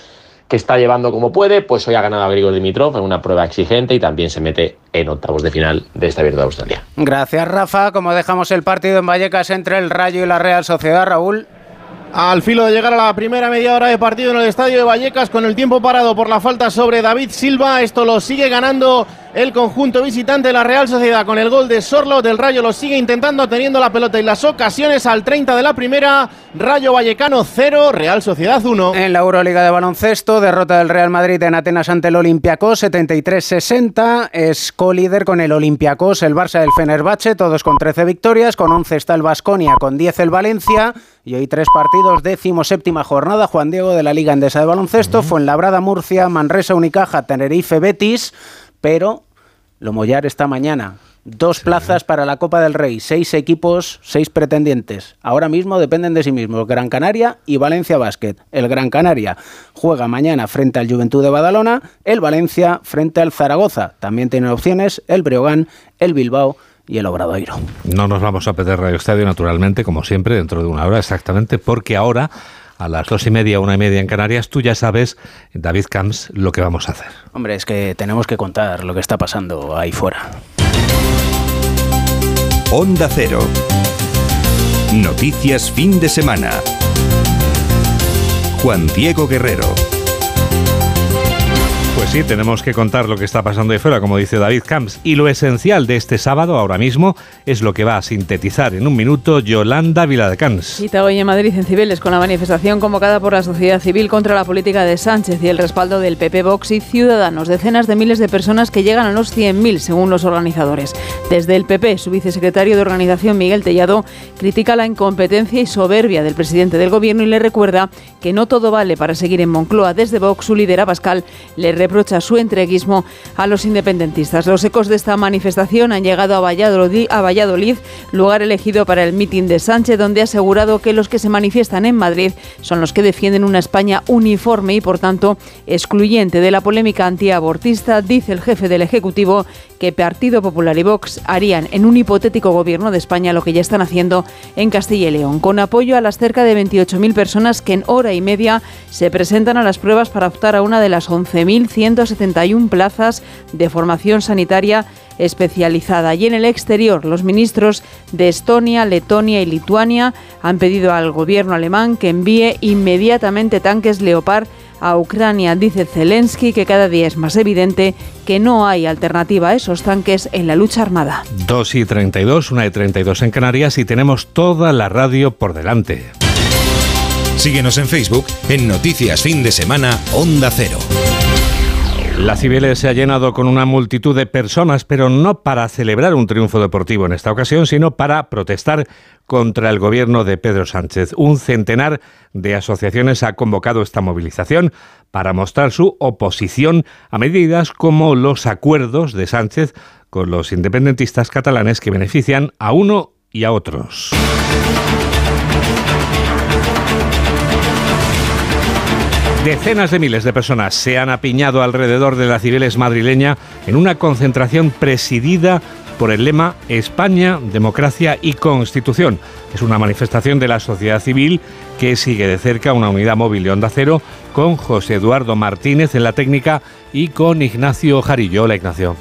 que está llevando como puede, pues hoy ha ganado a Grigor Dimitrov en una prueba exigente y también se mete en octavos de final de esta Abierto de Australia. Gracias, Rafa. Como dejamos el partido en Vallecas entre el Rayo y la Real Sociedad, Raúl. Al filo de llegar a la primera media hora de partido en el estadio de Vallecas con el tiempo parado por la falta sobre David Silva, esto lo sigue ganando el conjunto visitante de la Real Sociedad con el gol de Sorlo del Rayo lo sigue intentando teniendo la pelota y las ocasiones al 30 de la primera. Rayo Vallecano 0 Real Sociedad 1 en la Euroliga de baloncesto derrota del Real Madrid en Atenas ante el Olympiacos 73-60 es co-líder con el Olympiacos el Barça del Fenerbahce todos con 13 victorias. Con 11 está el Basconia con 10 el Valencia. Y hoy tres partidos décimo séptima jornada. Juan Diego de la Liga Endesa de baloncesto fue en Labrada Murcia Manresa Unicaja Tenerife Betis pero Lomollar esta mañana. Dos plazas para la Copa del Rey, seis equipos, seis pretendientes. Ahora mismo dependen de sí mismos, Gran Canaria y Valencia Basket. El Gran Canaria juega mañana frente al Juventud de Badalona, el Valencia frente al Zaragoza. También tienen opciones el Breogán, el Bilbao y el Obradoiro. No nos vamos a perder Radio Estadio, naturalmente, como siempre, dentro de una hora exactamente, porque ahora a las dos y media, una y media en Canarias, tú ya sabes, David Camps, lo que vamos a hacer. Hombre, es que tenemos que contar lo que está pasando ahí fuera. Onda Cero. Noticias fin de semana. Juan Diego Guerrero. Pues sí, tenemos que contar lo que está pasando ahí fuera, como dice David Camps. Y lo esencial de este sábado, ahora mismo, es lo que va a sintetizar en un minuto Yolanda Viladecans. Cita hoy en Madrid, en Cibeles, con la manifestación convocada por la sociedad civil contra la política de Sánchez y el respaldo del PP, Vox y Ciudadanos. Decenas de miles de personas que llegan a los 100.000, según los organizadores. Desde el PP, su vicesecretario de organización, Miguel Tellado, critica la incompetencia y soberbia del presidente del gobierno y le recuerda que no todo vale para seguir en Moncloa. Desde Vox, su líder Abascal le reprocha su entreguismo a los independentistas. Los ecos de esta manifestación han llegado a Valladolid, lugar elegido para el mitin de Sánchez, donde ha asegurado que los que se manifiestan en Madrid son los que defienden una España uniforme y, por tanto, excluyente de la polémica antiabortista. Dice el jefe del Ejecutivo que Partido Popular y Vox harían en un hipotético gobierno de España lo que ya están haciendo en Castilla y León, con apoyo a las cerca de 28.000 personas que en hora y media se presentan a las pruebas para optar a una de las 11.171 plazas de formación sanitaria especializada. Y en el exterior, los ministros de Estonia, Letonia y Lituania han pedido al gobierno alemán que envíe inmediatamente tanques Leopard a Ucrania. Dice Zelensky que cada día es más evidente que no hay alternativa a esos tanques en la lucha armada. 2 y 32, 1 y 32 en Canarias y tenemos toda la radio por delante. Síguenos en Facebook en Noticias Fin de Semana Onda Cero. La Cibeles se ha llenado con una multitud de personas, pero no para celebrar un triunfo deportivo en esta ocasión, sino para protestar contra el gobierno de Pedro Sánchez. Un centenar de asociaciones ha convocado esta movilización para mostrar su oposición a medidas como los acuerdos de Sánchez con los independentistas catalanes que benefician a uno y a otros. Decenas de miles de personas se han apiñado alrededor de la Cibeles madrileña en una concentración presidida por el lema España, democracia y constitución. Es una manifestación de la sociedad civil que sigue de cerca una unidad móvil de Onda Cero con José Eduardo Martínez en la técnica y con Ignacio Jarillo. Hola Ignacio.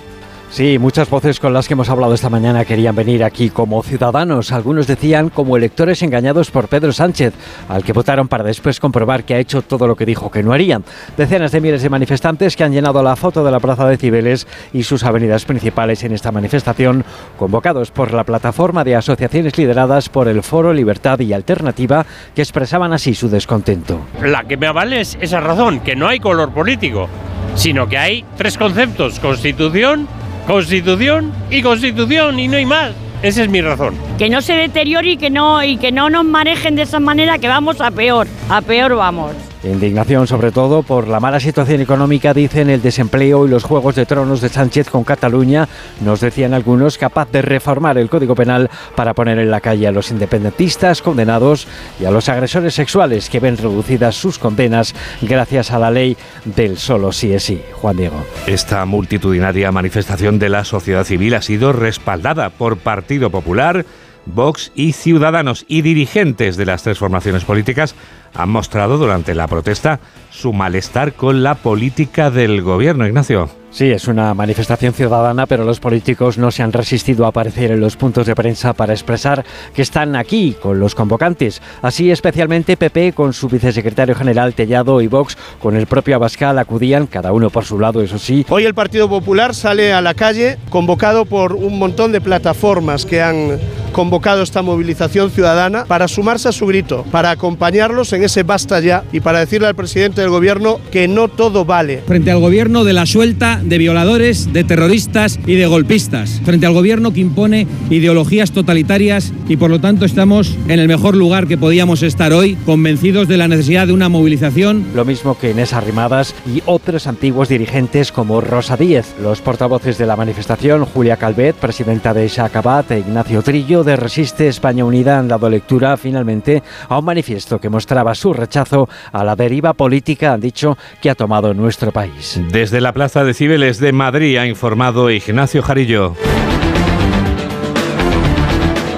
Sí, muchas voces con las que hemos hablado esta mañana querían venir aquí como ciudadanos. Algunos decían como electores engañados por Pedro Sánchez, al que votaron para después comprobar que ha hecho todo lo que dijo que no harían. Decenas de miles de manifestantes que han llenado la foto de la Plaza de Cibeles y sus avenidas principales en esta manifestación, convocados por la plataforma de asociaciones lideradas por el Foro Libertad y Alternativa, que expresaban así su descontento. La que me avale es esa razón, que no hay color político, sino que hay tres conceptos, constitución, Constitución y Constitución y no hay más. Esa es mi razón. Que no se deteriore y que no, y que no nos manejen de esa manera que vamos a peor. A peor vamos. Indignación sobre todo por la mala situación económica, dicen el desempleo y los juegos de tronos de Sánchez con Cataluña, nos decían algunos, capaz de reformar el Código Penal para poner en la calle a los independentistas condenados y a los agresores sexuales que ven reducidas sus condenas gracias a la ley del solo sí es sí. Juan Diego. Esta multitudinaria manifestación de la sociedad civil ha sido respaldada por Partido Popular, Vox y Ciudadanos y dirigentes de las tres formaciones políticas han mostrado durante la protesta su malestar con la política del gobierno. Ignacio. Sí, es una manifestación ciudadana, pero los políticos no se han resistido a aparecer en los puntos de prensa para expresar que están aquí con los convocantes. Así, especialmente PP con su vicesecretario general Tellado y Vox con el propio Abascal acudían, cada uno por su lado, eso sí. Hoy el Partido Popular sale a la calle convocado por un montón de plataformas que han convocado esta movilización ciudadana para sumarse a su grito, para acompañarlos en ese basta ya y para decirle al presidente del gobierno que no todo vale. Frente al gobierno de la suelta de violadores, de terroristas y de golpistas, frente al gobierno que impone ideologías totalitarias y por lo tanto estamos en el mejor lugar que podíamos estar hoy, convencidos de la necesidad de una movilización. Lo mismo que Inés Arrimadas y otros antiguos dirigentes como Rosa Díez, los portavoces de la manifestación, Julia Calvet, presidenta de Shacabat, e Ignacio Trillo de Resiste España Unida han dado lectura finalmente a un manifiesto que mostraba su rechazo a la deriva política, han dicho, que ha tomado nuestro país. Desde la Plaza de De Madrid ha informado Ignacio Jarillo.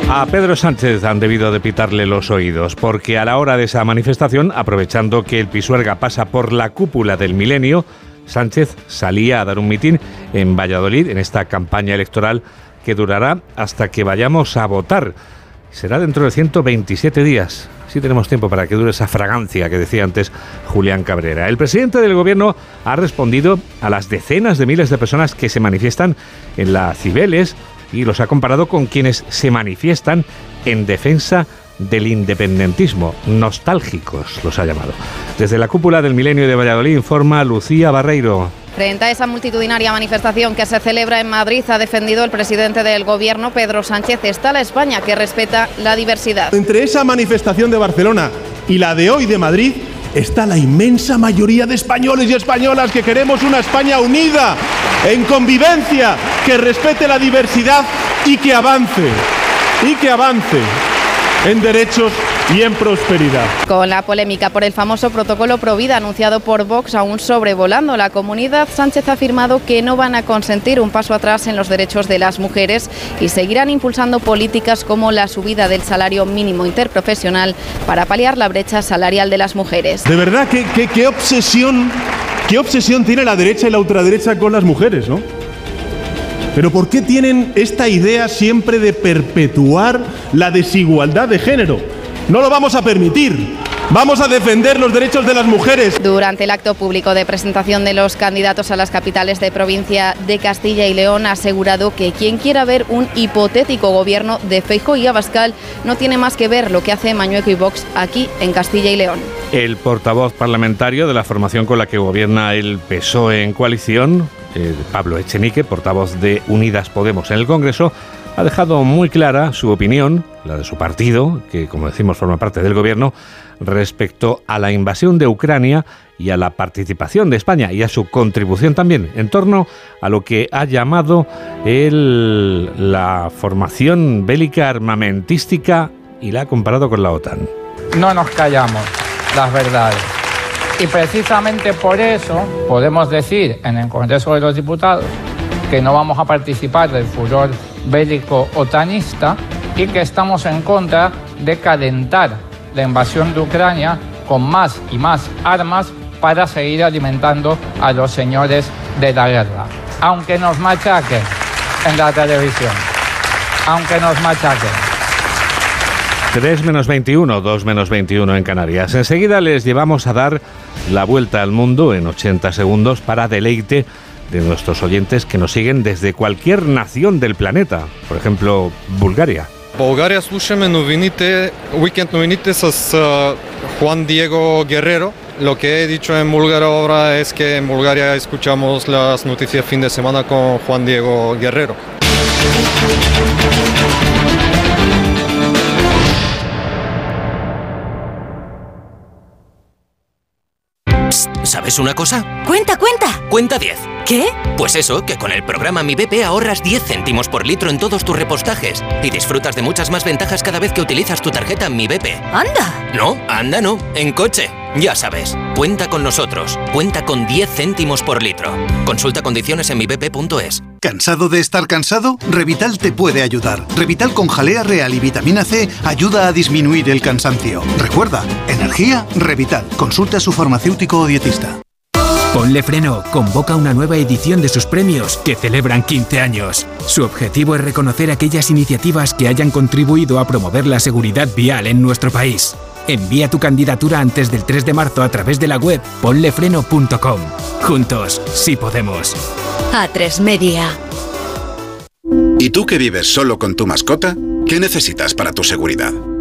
A Pedro Sánchez han debido de pitarle los oídos, porque a la hora de esa manifestación, aprovechando que el Pisuerga pasa por la cúpula del milenio, Sánchez salía a dar un mitin en Valladolid en esta campaña electoral que durará hasta que vayamos a votar. Será dentro de 127 días. Sí tenemos tiempo para que dure esa fragancia que decía antes Julián Cabrera. El presidente del gobierno ha respondido a las decenas de miles de personas que se manifiestan en la Cibeles y los ha comparado con quienes se manifiestan en defensa del independentismo. Nostálgicos los ha llamado. Desde la cúpula del milenio de Valladolid informa Lucía Barreiro. Frente a esa multitudinaria manifestación que se celebra en Madrid, ha defendido el presidente del Gobierno, Pedro Sánchez, está la España que respeta la diversidad. Entre esa manifestación de Barcelona y la de hoy de Madrid está la inmensa mayoría de españoles y españolas que queremos una España unida, en convivencia, que respete la diversidad y que avance, y que avance en derechos y en prosperidad. Con la polémica por el famoso protocolo Provida anunciado por Vox aún sobrevolando la comunidad, Sánchez ha afirmado que no van a consentir un paso atrás en los derechos de las mujeres y seguirán impulsando políticas como la subida del salario mínimo interprofesional para paliar la brecha salarial de las mujeres. De verdad, qué, qué, qué obsesión, qué obsesión tiene la derecha y la ultraderecha con las mujeres, ¿no? Pero ¿por qué tienen esta idea siempre de perpetuar la desigualdad de género? No lo vamos a permitir. Vamos a defender los derechos de las mujeres. Durante el acto público de presentación de los candidatos a las capitales de provincia de Castilla y León ha asegurado que quien quiera ver un hipotético gobierno de Feijóo y Abascal no tiene más que ver lo que hace Mañueco y Vox aquí en Castilla y León. El portavoz parlamentario de la formación con la que gobierna el PSOE en coalición, eh, Pablo Echenique, portavoz de Unidas Podemos en el Congreso, ha dejado muy clara su opinión, la de su partido, que como decimos forma parte del gobierno, respecto a la invasión de Ucrania y a la participación de España y a su contribución también en torno a lo que ha llamado el, la formación bélica armamentística y la ha comparado con la OTAN. No nos callamos las verdades. Y precisamente por eso podemos decir en el Congreso de los Diputados que no vamos a participar del furor bélico otanista y que estamos en contra de calentar la invasión de Ucrania con más y más armas para seguir alimentando a los señores de la guerra. Aunque nos machaquen en la televisión, aunque nos machaquen. 3 menos 21, 2 menos 21 en Canarias. Enseguida les llevamos a dar la vuelta al mundo en 80 segundos para deleite de nuestros oyentes que nos siguen desde cualquier nación del planeta, por ejemplo, Bulgaria. България слушаме новините, уикенд новините с uh, Juan Diego Guerrero. Lo que he dicho en búlgaro ahora es que en Bulgaria escuchamos las noticias fin de semana con Juan Diego Guerrero. ¿Sabes una cosa? Cuenta, cuenta. Cuenta 10. ¿Qué? Pues eso, que con el programa Mi BP ahorras 10 céntimos por litro en todos tus repostajes y disfrutas de muchas más ventajas cada vez que utilizas tu tarjeta Mi BP. ¡Anda! No, anda no, en coche. Ya sabes, cuenta con nosotros. Cuenta con 10 céntimos por litro. Consulta condiciones en mibp.es. ¿Cansado de estar cansado? Revital te puede ayudar. Revital con jalea real y vitamina C ayuda a disminuir el cansancio. Recuerda, energía, Revital. Consulta a su farmacéutico o dietista. Ponle Freno convoca una nueva edición de sus premios que celebran 15 años. Su objetivo es reconocer aquellas iniciativas que hayan contribuido a promover la seguridad vial en nuestro país. Envía tu candidatura antes del 3 de marzo a través de la web ponlefreno.com. Juntos, sí podemos. A3 Media. ¿Y tú que vives solo con tu mascota? ¿Qué necesitas para tu seguridad?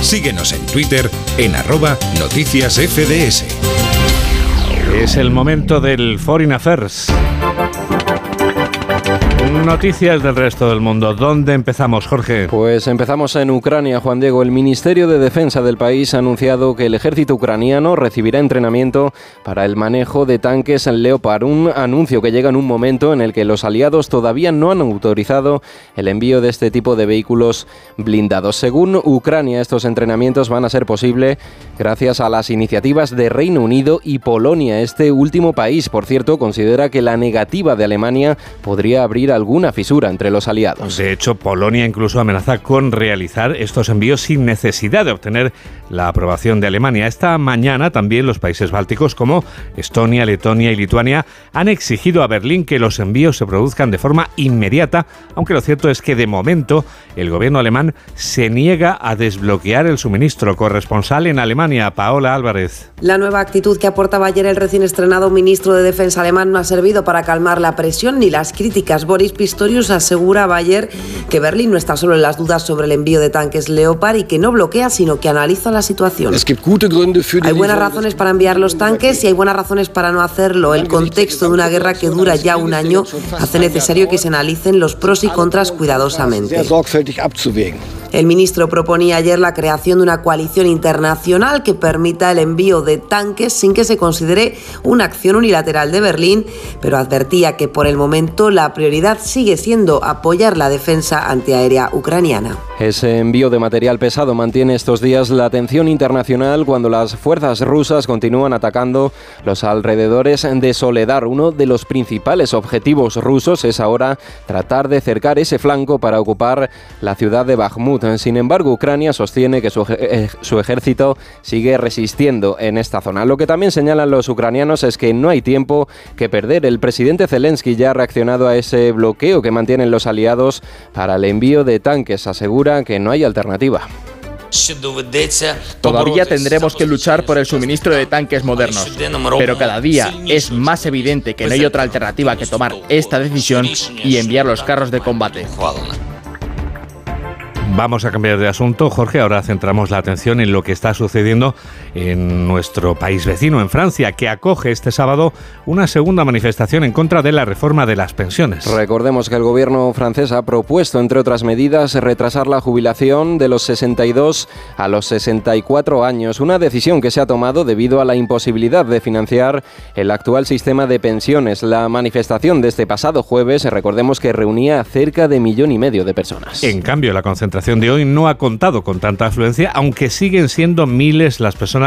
Síguenos en Twitter en arroba noticias FDS. Es el momento del Foreign Affairs. Noticias del resto del mundo. ¿Dónde empezamos, Jorge? Pues empezamos en Ucrania, Juan Diego. El Ministerio de Defensa del país ha anunciado que el ejército ucraniano recibirá entrenamiento para el manejo de tanques Leopard, un anuncio que llega en un momento en el que los aliados todavía no han autorizado el envío de este tipo de vehículos blindados. Según Ucrania, estos entrenamientos van a ser posibles gracias a las iniciativas de Reino Unido y Polonia. Este último país, por cierto, considera que la negativa de Alemania podría abrir alguna fisura entre los aliados. De hecho, Polonia incluso amenaza con realizar estos envíos sin necesidad de obtener la aprobación de Alemania. Esta mañana también los países bálticos como Estonia, Letonia y Lituania han exigido a Berlín que los envíos se produzcan de forma inmediata, aunque lo cierto es que de momento el gobierno alemán se niega a desbloquear el suministro. Corresponsal en Alemania, Paola Álvarez. La nueva actitud que aportaba ayer el recién estrenado ministro de Defensa alemán no ha servido para calmar la presión ni las críticas. Boris Pistorius asegura ayer que Berlín no está solo en las dudas sobre el envío de tanques Leopard y que no bloquea, sino que analiza la situación. Hay buenas razones para enviar los tanques y hay buenas razones para no hacerlo. El contexto de una guerra que dura ya un año hace necesario que se analicen los pros y contras cuidadosamente. El ministro proponía ayer la creación de una coalición internacional que permita el envío de tanques sin que se considere una acción unilateral de Berlín, pero advertía que por el momento la prioridad sigue siendo apoyar la defensa antiaérea ucraniana. Ese envío de material pesado mantiene estos días la atención internacional cuando las fuerzas rusas continúan atacando los alrededores de Soledar. Uno de los principales objetivos rusos es ahora tratar de cercar ese flanco para ocupar la ciudad de Bakhmut. Sin embargo, Ucrania sostiene que su, eh, su, ejército sigue resistiendo en esta zona. Lo que también señalan los ucranianos es que no hay tiempo que perder. El presidente Zelensky ya ha reaccionado a ese bloqueo que mantienen los aliados para el envío de tanques. Asegura que no hay alternativa. Todavía tendremos que luchar por el suministro de tanques modernos, pero cada día es más evidente que no hay otra alternativa que tomar esta decisión y enviar los carros de combate. Vamos a cambiar de asunto, Jorge. Ahora centramos la atención en lo que está sucediendo en nuestro país vecino, en Francia, que acoge este sábado una segunda manifestación en contra de la reforma de las pensiones. Recordemos que el gobierno francés ha propuesto, entre otras medidas, retrasar la jubilación de los 62 a los 64 años, una decisión que se ha tomado debido a la imposibilidad de financiar el actual sistema de pensiones. La manifestación de este pasado jueves, recordemos que reunía a cerca de millón y medio de personas. En cambio, la concentración de hoy no ha contado con tanta afluencia, aunque siguen siendo miles las personas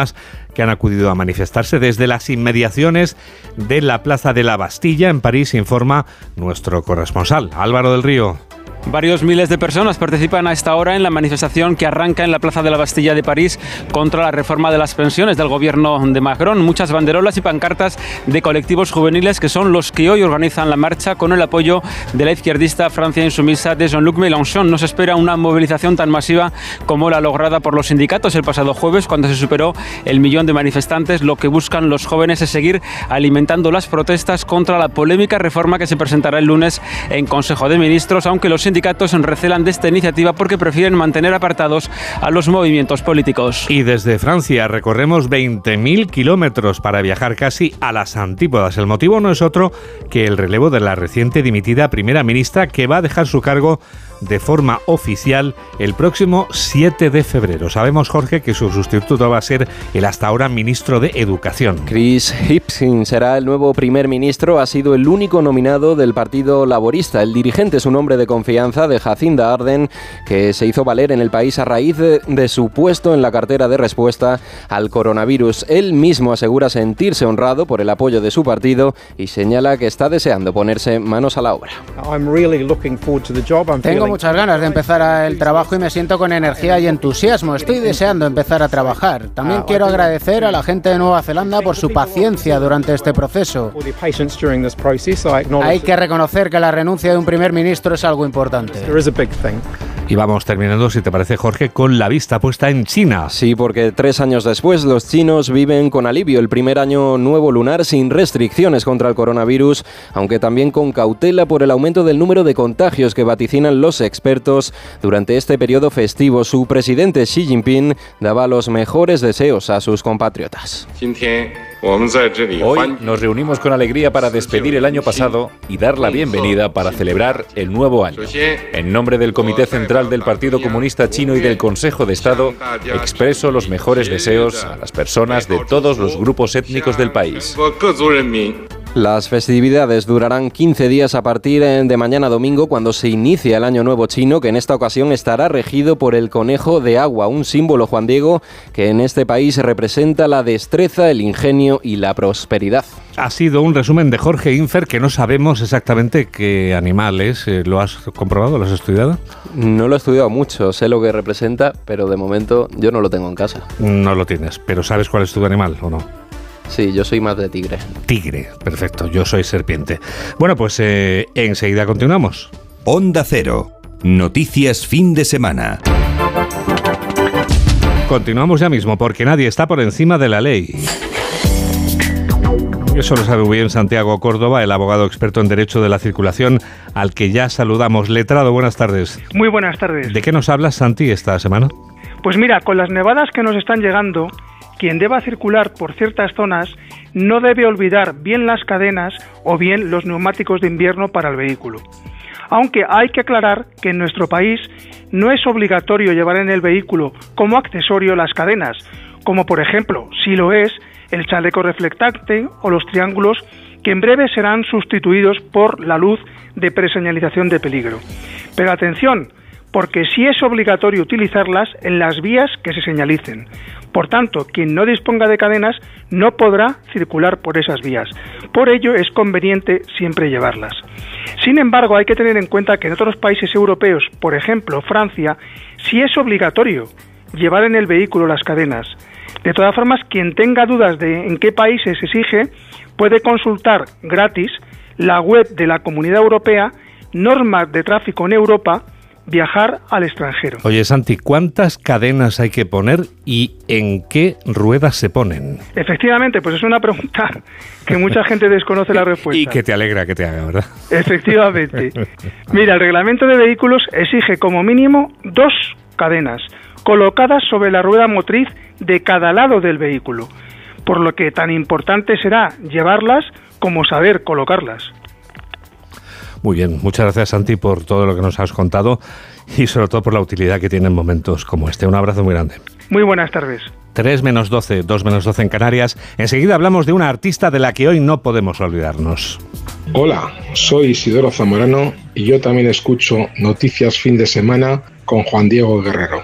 que han acudido a manifestarse desde las inmediaciones de la Plaza de la Bastilla en París, informa nuestro corresponsal Álvaro del Río. Varios miles de personas participan a esta hora en la manifestación que arranca en la Plaza de la Bastilla de París contra la reforma de las pensiones del gobierno de Macron. Muchas banderolas y pancartas de colectivos juveniles que son los que hoy organizan la marcha con el apoyo de la izquierdista Francia insumisa de Jean-Luc Mélenchon. No se espera una movilización tan masiva como la lograda por los sindicatos el pasado jueves cuando se superó el millón de manifestantes. Lo que buscan los jóvenes es seguir alimentando las protestas contra la polémica reforma que se presentará el lunes en Consejo de Ministros, aunque los sindicatos recelan de esta iniciativa porque prefieren mantener apartados a los movimientos políticos. Y desde Francia recorremos 20.000 kilómetros para viajar casi a las antípodas. El motivo no es otro que el relevo de la reciente dimitida primera ministra que va a dejar su cargo de forma oficial el próximo 7 de febrero. Sabemos, Jorge, que su sustituto va a ser el hasta ahora ministro de Educación. Chris Hipsin será el nuevo primer ministro. Ha sido el único nominado del Partido Laborista. El dirigente es un hombre de confianza de Jacinda Arden, que se hizo valer en el país a raíz de, de su puesto en la cartera de respuesta al coronavirus. Él mismo asegura sentirse honrado por el apoyo de su partido y señala que está deseando ponerse manos a la obra. Tengo muchas ganas de empezar el trabajo y me siento con energía y entusiasmo. Estoy deseando empezar a trabajar. También quiero agradecer a la gente de Nueva Zelanda por su paciencia durante este proceso. Hay que reconocer que la renuncia de un primer ministro es algo importante. Y vamos terminando, si te parece, Jorge, con la vista puesta en China. Sí, porque tres años después los chinos viven con alivio el primer año nuevo lunar sin restricciones contra el coronavirus, aunque también con cautela por el aumento del número de contagios que vaticinan los expertos durante este periodo festivo. Su presidente Xi Jinping daba los mejores deseos a sus compatriotas. Hoy nos reunimos con alegría para despedir el año pasado y dar la bienvenida para celebrar el nuevo año. En nombre del Comité Central del Partido Comunista Chino y del Consejo de Estado, expreso los mejores deseos a las personas de todos los grupos étnicos del país. Las festividades durarán 15 días a partir de mañana domingo cuando se inicia el Año Nuevo Chino, que en esta ocasión estará regido por el conejo de agua, un símbolo, Juan Diego, que en este país representa la destreza, el ingenio y la prosperidad. Ha sido un resumen de Jorge Infer que no sabemos exactamente qué animal es. Eh, ¿Lo has comprobado? ¿Lo has estudiado? No lo he estudiado mucho, sé lo que representa, pero de momento yo no lo tengo en casa. No lo tienes, pero ¿sabes cuál es tu animal o no? Sí, yo soy más de tigre. Tigre, perfecto. Yo soy serpiente. Bueno, pues eh, enseguida continuamos. Onda Cero. Noticias fin de semana. Continuamos ya mismo porque nadie está por encima de la ley. Eso lo sabe muy bien Santiago Córdoba, el abogado experto en Derecho de la Circulación, al que ya saludamos. Letrado, buenas tardes. Muy buenas tardes. ¿De qué nos hablas, Santi, esta semana? Pues mira, con las nevadas que nos están llegando, quien deba circular por ciertas zonas no debe olvidar bien las cadenas o bien los neumáticos de invierno para el vehículo. Aunque hay que aclarar que en nuestro país no es obligatorio llevar en el vehículo como accesorio las cadenas, como por ejemplo, si lo es, el chaleco reflectante o los triángulos que en breve serán sustituidos por la luz de preseñalización de peligro. Pero atención, porque sí es obligatorio utilizarlas en las vías que se señalicen. Por tanto, quien no disponga de cadenas no podrá circular por esas vías. Por ello es conveniente siempre llevarlas. Sin embargo, hay que tener en cuenta que en otros países europeos, por ejemplo Francia, sí es obligatorio llevar en el vehículo las cadenas. De todas formas, quien tenga dudas de en qué países se exige, puede consultar gratis la web de la Comunidad Europea, Normas de Tráfico en Europa, viajar al extranjero. Oye, Santi, ¿cuántas cadenas hay que poner y en qué ruedas se ponen? Efectivamente, pues es una pregunta <laughs> que mucha gente desconoce la respuesta. Y que te alegra que te haga, ¿verdad? Efectivamente. <laughs> Mira, el reglamento de vehículos exige como mínimo dos cadenas colocadas sobre la rueda motriz de cada lado del vehículo, por lo que tan importante será llevarlas como saber colocarlas. Muy bien, muchas gracias Santi por todo lo que nos has contado y sobre todo por la utilidad que tienen momentos como este. Un abrazo muy grande. Muy buenas tardes. 3 menos 12, 2 menos 12 en Canarias. Enseguida hablamos de una artista de la que hoy no podemos olvidarnos. Hola, soy Isidoro Zamorano y yo también escucho Noticias Fin de Semana con Juan Diego Guerrero.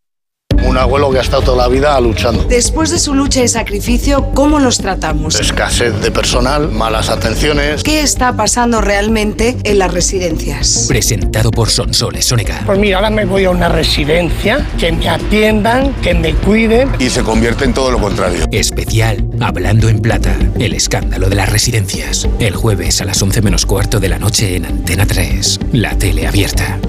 Un abuelo que ha estado toda la vida luchando. Después de su lucha y sacrificio, ¿cómo los tratamos? Escasez de personal, malas atenciones. ¿Qué está pasando realmente en las residencias? Presentado por Sonsoles Sonega. Pues mira, ahora me voy a una residencia, que me atiendan, que me cuiden. Y se convierte en todo lo contrario. Especial Hablando en Plata, el escándalo de las residencias. El jueves a las 11 menos cuarto de la noche en Antena 3, la tele abierta.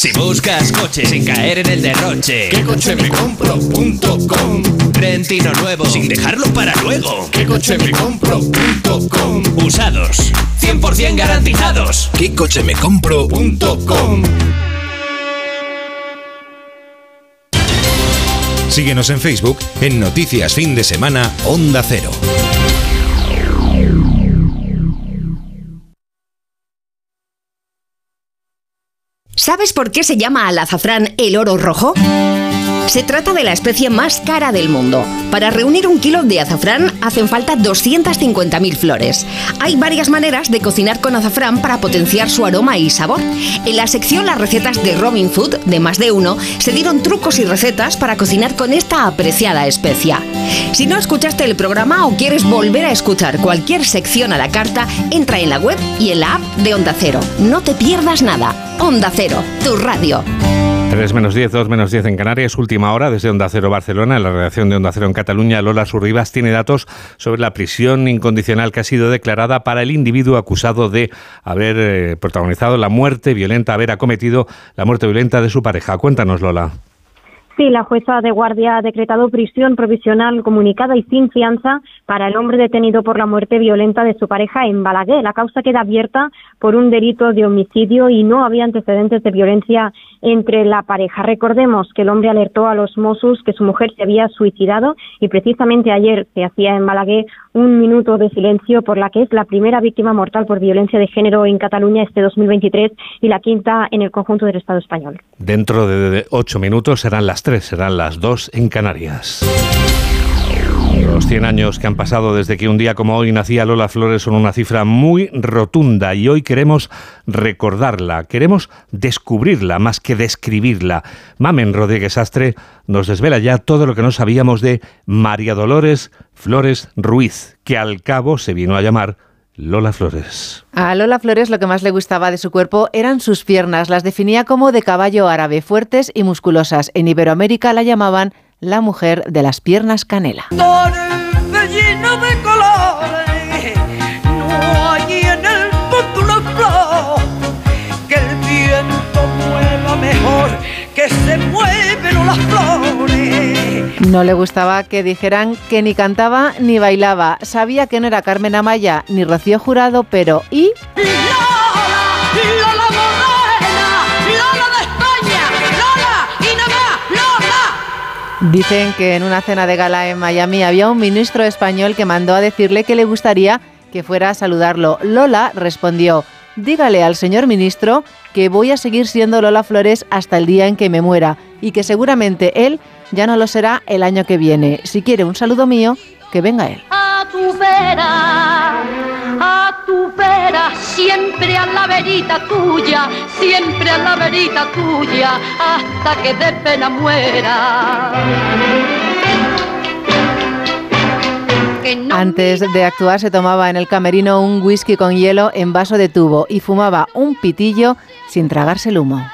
Si buscas coche sin caer en el derroche, ¿qué coche me compro.com? Trentino nuevo sin dejarlo para luego, ¿qué coche me compro.com? Usados, 100% garantizados, ¿qué coche me compro.com? Síguenos en Facebook en Noticias Fin de Semana Onda Cero. ¿Sabes por qué se llama al azafrán el oro rojo? Se trata de la especie más cara del mundo. Para reunir un kilo de azafrán hacen falta 250.000 flores. Hay varias maneras de cocinar con azafrán para potenciar su aroma y sabor. En la sección Las recetas de Robin Food, de más de uno, se dieron trucos y recetas para cocinar con esta apreciada especia. Si no escuchaste el programa o quieres volver a escuchar cualquier sección a la carta, entra en la web y en la app de Onda Cero. No te pierdas nada. Onda Cero, tu radio. 3 menos 10, 2 menos 10 en Canarias, última hora desde Onda Cero Barcelona, en la redacción de Onda Cero en Cataluña. Lola Surribas tiene datos sobre la prisión incondicional que ha sido declarada para el individuo acusado de haber eh, protagonizado la muerte violenta, haber acometido la muerte violenta de su pareja. Cuéntanos, Lola. Sí, la jueza de guardia ha decretado prisión provisional comunicada y sin fianza para el hombre detenido por la muerte violenta de su pareja en Balaguer. La causa queda abierta por un delito de homicidio y no había antecedentes de violencia entre la pareja. Recordemos que el hombre alertó a los Mossos que su mujer se había suicidado y precisamente ayer se hacía en Balaguer un minuto de silencio por la que es la primera víctima mortal por violencia de género en Cataluña este 2023 y la quinta en el conjunto del Estado español. Dentro de ocho minutos serán las tres, serán las dos en Canarias. Los 100 años que han pasado desde que un día como hoy nacía Lola Flores son una cifra muy rotunda y hoy queremos recordarla, queremos descubrirla más que describirla. Mamen Rodríguez Astre nos desvela ya todo lo que no sabíamos de María Dolores Flores Ruiz, que al cabo se vino a llamar Lola Flores. A Lola Flores lo que más le gustaba de su cuerpo eran sus piernas. Las definía como de caballo árabe, fuertes y musculosas. En Iberoamérica la llamaban la mujer de las piernas canela. que se mueven las flores. No le gustaba que dijeran que ni cantaba ni bailaba. Sabía que no era Carmen Amaya ni Rocío Jurado, pero ¿y? Dicen que en una cena de gala en Miami había un ministro español que mandó a decirle que le gustaría que fuera a saludarlo. Lola respondió, dígale al señor ministro que voy a seguir siendo Lola Flores hasta el día en que me muera y que seguramente él ya no lo será el año que viene. Si quiere un saludo mío, que venga él. A tu vera, a tu vera, siempre a la verita tuya, siempre a la verita tuya, hasta que de pena muera. Antes de actuar se tomaba en el camerino un whisky con hielo en vaso de tubo y fumaba un pitillo sin tragarse el humo.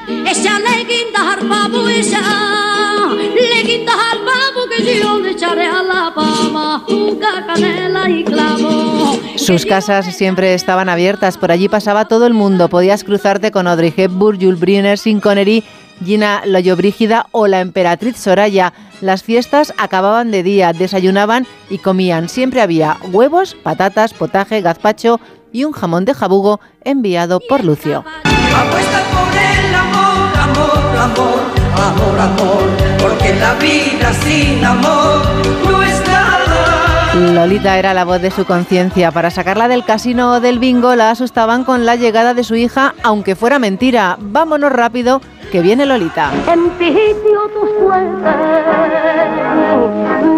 Sus casas siempre estaban abiertas, por allí pasaba todo el mundo. Podías cruzarte con Audrey Hepburn, Jules Briner, Sin Connery, Gina Loyobrígida o la emperatriz Soraya. Las fiestas acababan de día, desayunaban y comían. Siempre había huevos, patatas, potaje, gazpacho y un jamón de jabugo enviado por Lucio. Apuesta por el amor, amor, amor, amor, amor, porque la vida sin amor no es nada. Lolita era la voz de su conciencia. Para sacarla del casino o del bingo la asustaban con la llegada de su hija, aunque fuera mentira. Vámonos rápido, que viene Lolita. Envidio tu suerte,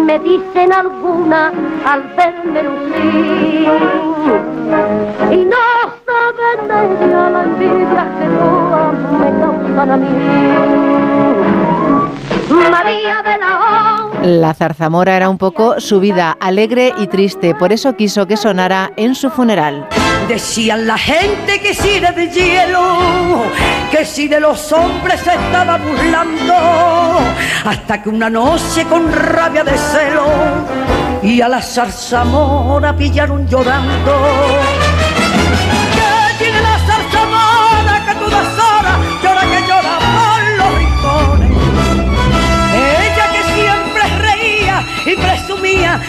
me dicen alguna al verme lucir. Y no saben ella la envidia que no me mí. de la zarzamora era un poco su vida, alegre y triste, por eso quiso que sonara en su funeral. Decían la gente que si era de hielo, que si de los hombres se estaba burlando, hasta que una noche con rabia de celo y a la zarzamora pillaron llorando.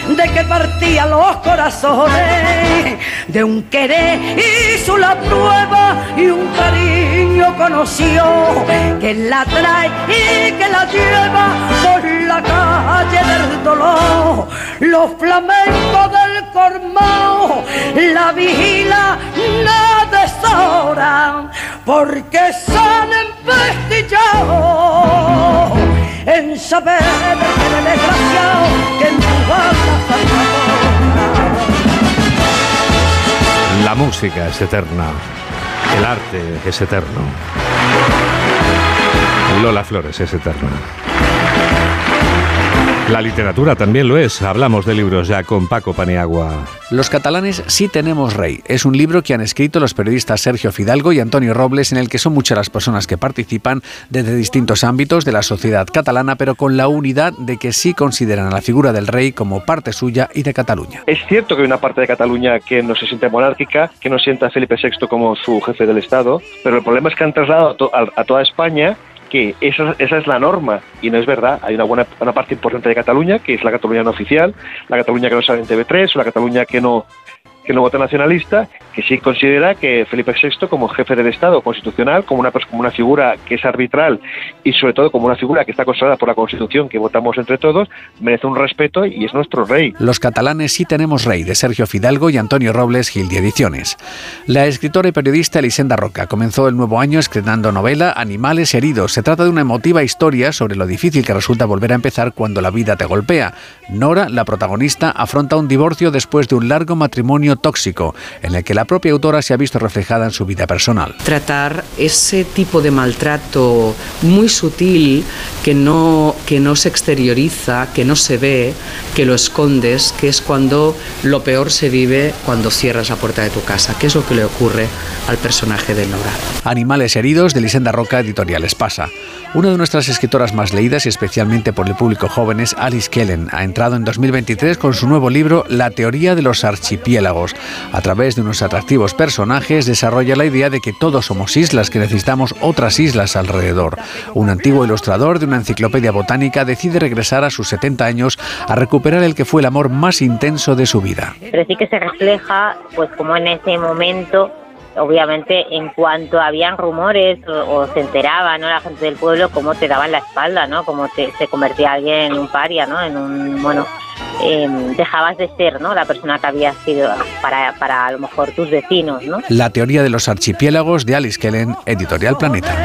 De que partía los corazones. De un querer hizo la prueba y un cariño conoció que la trae y que la lleva por la calle del dolor. Los flamencos del cormao la vigila no deshora porque se han investillado en saber que el desgraciado que en tu banda La música es eterna. El arte es eterno. Lola Flores es eterna. La literatura también lo es. Hablamos de libros ya con Paco Paniagua. Los catalanes sí tenemos rey. Es un libro que han escrito los periodistas Sergio Fidalgo y Antonio Robles, en el que son muchas las personas que participan desde distintos ámbitos de la sociedad catalana, pero con la unidad de que sí consideran a la figura del rey como parte suya y de Cataluña. Es cierto que hay una parte de Cataluña que no se siente monárquica, que no sienta a Felipe VI como su jefe del Estado, pero el problema es que han trasladado a, to- a- a toda España que esa, esa es la norma y no es verdad. Hay una buena una parte importante de Cataluña que es la Cataluña no oficial, la Cataluña que no sale en TV3 o la Cataluña que no que no vota nacionalista, que sí considera que Felipe VI como jefe del Estado constitucional, como una, como una figura que es arbitral y sobre todo como una figura que está consagrada por la Constitución que votamos entre todos, merece un respeto y es nuestro rey. Los catalanes sí tenemos rey, de Sergio Fidalgo y Antonio Robles, Gildi Ediciones. La escritora y periodista Elisenda Roca comenzó el nuevo año escribiendo novela Animales heridos. Se trata de una emotiva historia sobre lo difícil que resulta volver a empezar cuando la vida te golpea. Nora, la protagonista, afronta un divorcio después de un largo matrimonio tóxico, en el que la propia autora se ha visto reflejada en su vida personal. tratar ese tipo de maltrato muy sutil que no, que no se exterioriza, que no se ve, que lo escondes, que es cuando lo peor se vive cuando cierras la puerta de tu casa, que es lo que le ocurre al personaje de Nora. Animales heridos de Lisenda Roca, editoriales Pasa. Una de nuestras escritoras más leídas y especialmente por el público joven es Alice Kellen. Ha entrado en 2023 con su nuevo libro La teoría de los archipiélagos. A través de unos atractivos personajes desarrolla la idea de que todos somos islas, que necesitamos otras islas alrededor. Un antiguo ilustrador de una enciclopedia botánica decide regresar a sus 70 años a recuperar el que fue el amor más intenso de su vida. pero sí que se refleja pues como en ese momento obviamente en cuanto habían rumores o, se enteraba no la gente del pueblo cómo te daban la espalda no cómo te, se convertía alguien en un paria no en un bueno eh, dejabas de ser no la persona que había sido para, para a lo mejor tus vecinos no La teoría de los archipiélagos de Alice Kellen, editorial Planeta.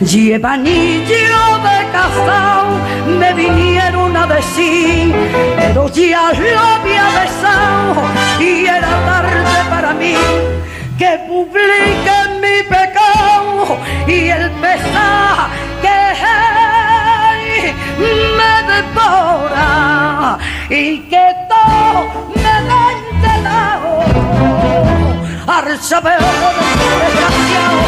Lleva anillo de casao, me vinieron a decir, pero ya lo había besado y era tarde para mí que publique mi pecado y el pesar que me devora y que todo me da entelado al saber desgraciado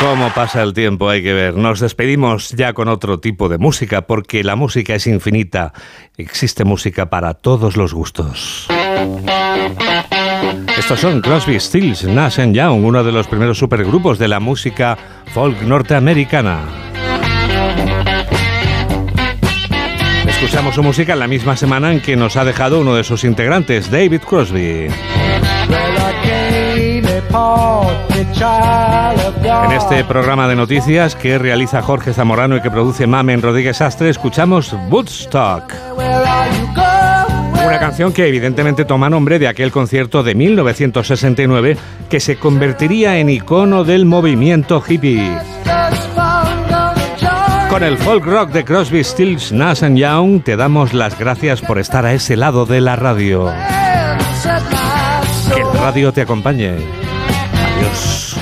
¿Cómo pasa el tiempo? Hay que ver. Nos despedimos ya con otro tipo de música porque la música es infinita. Existe música para todos los gustos. Estos son Crosby, Stills, Nash Young, uno de los primeros supergrupos de la música folk norteamericana. Escuchamos su música en la misma semana en que nos ha dejado uno de sus integrantes, David Crosby. En este programa de noticias que realiza Jorge Zamorano y que produce Mamen Rodríguez Astre, escuchamos Woodstock. Una canción que evidentemente toma nombre de aquel concierto de 1969 que se convertiría en icono del movimiento hippie. Con el folk rock de Crosby, Stills, Nash Young te damos las gracias por estar a ese lado de la radio. Que el radio te acompañe. Adiós.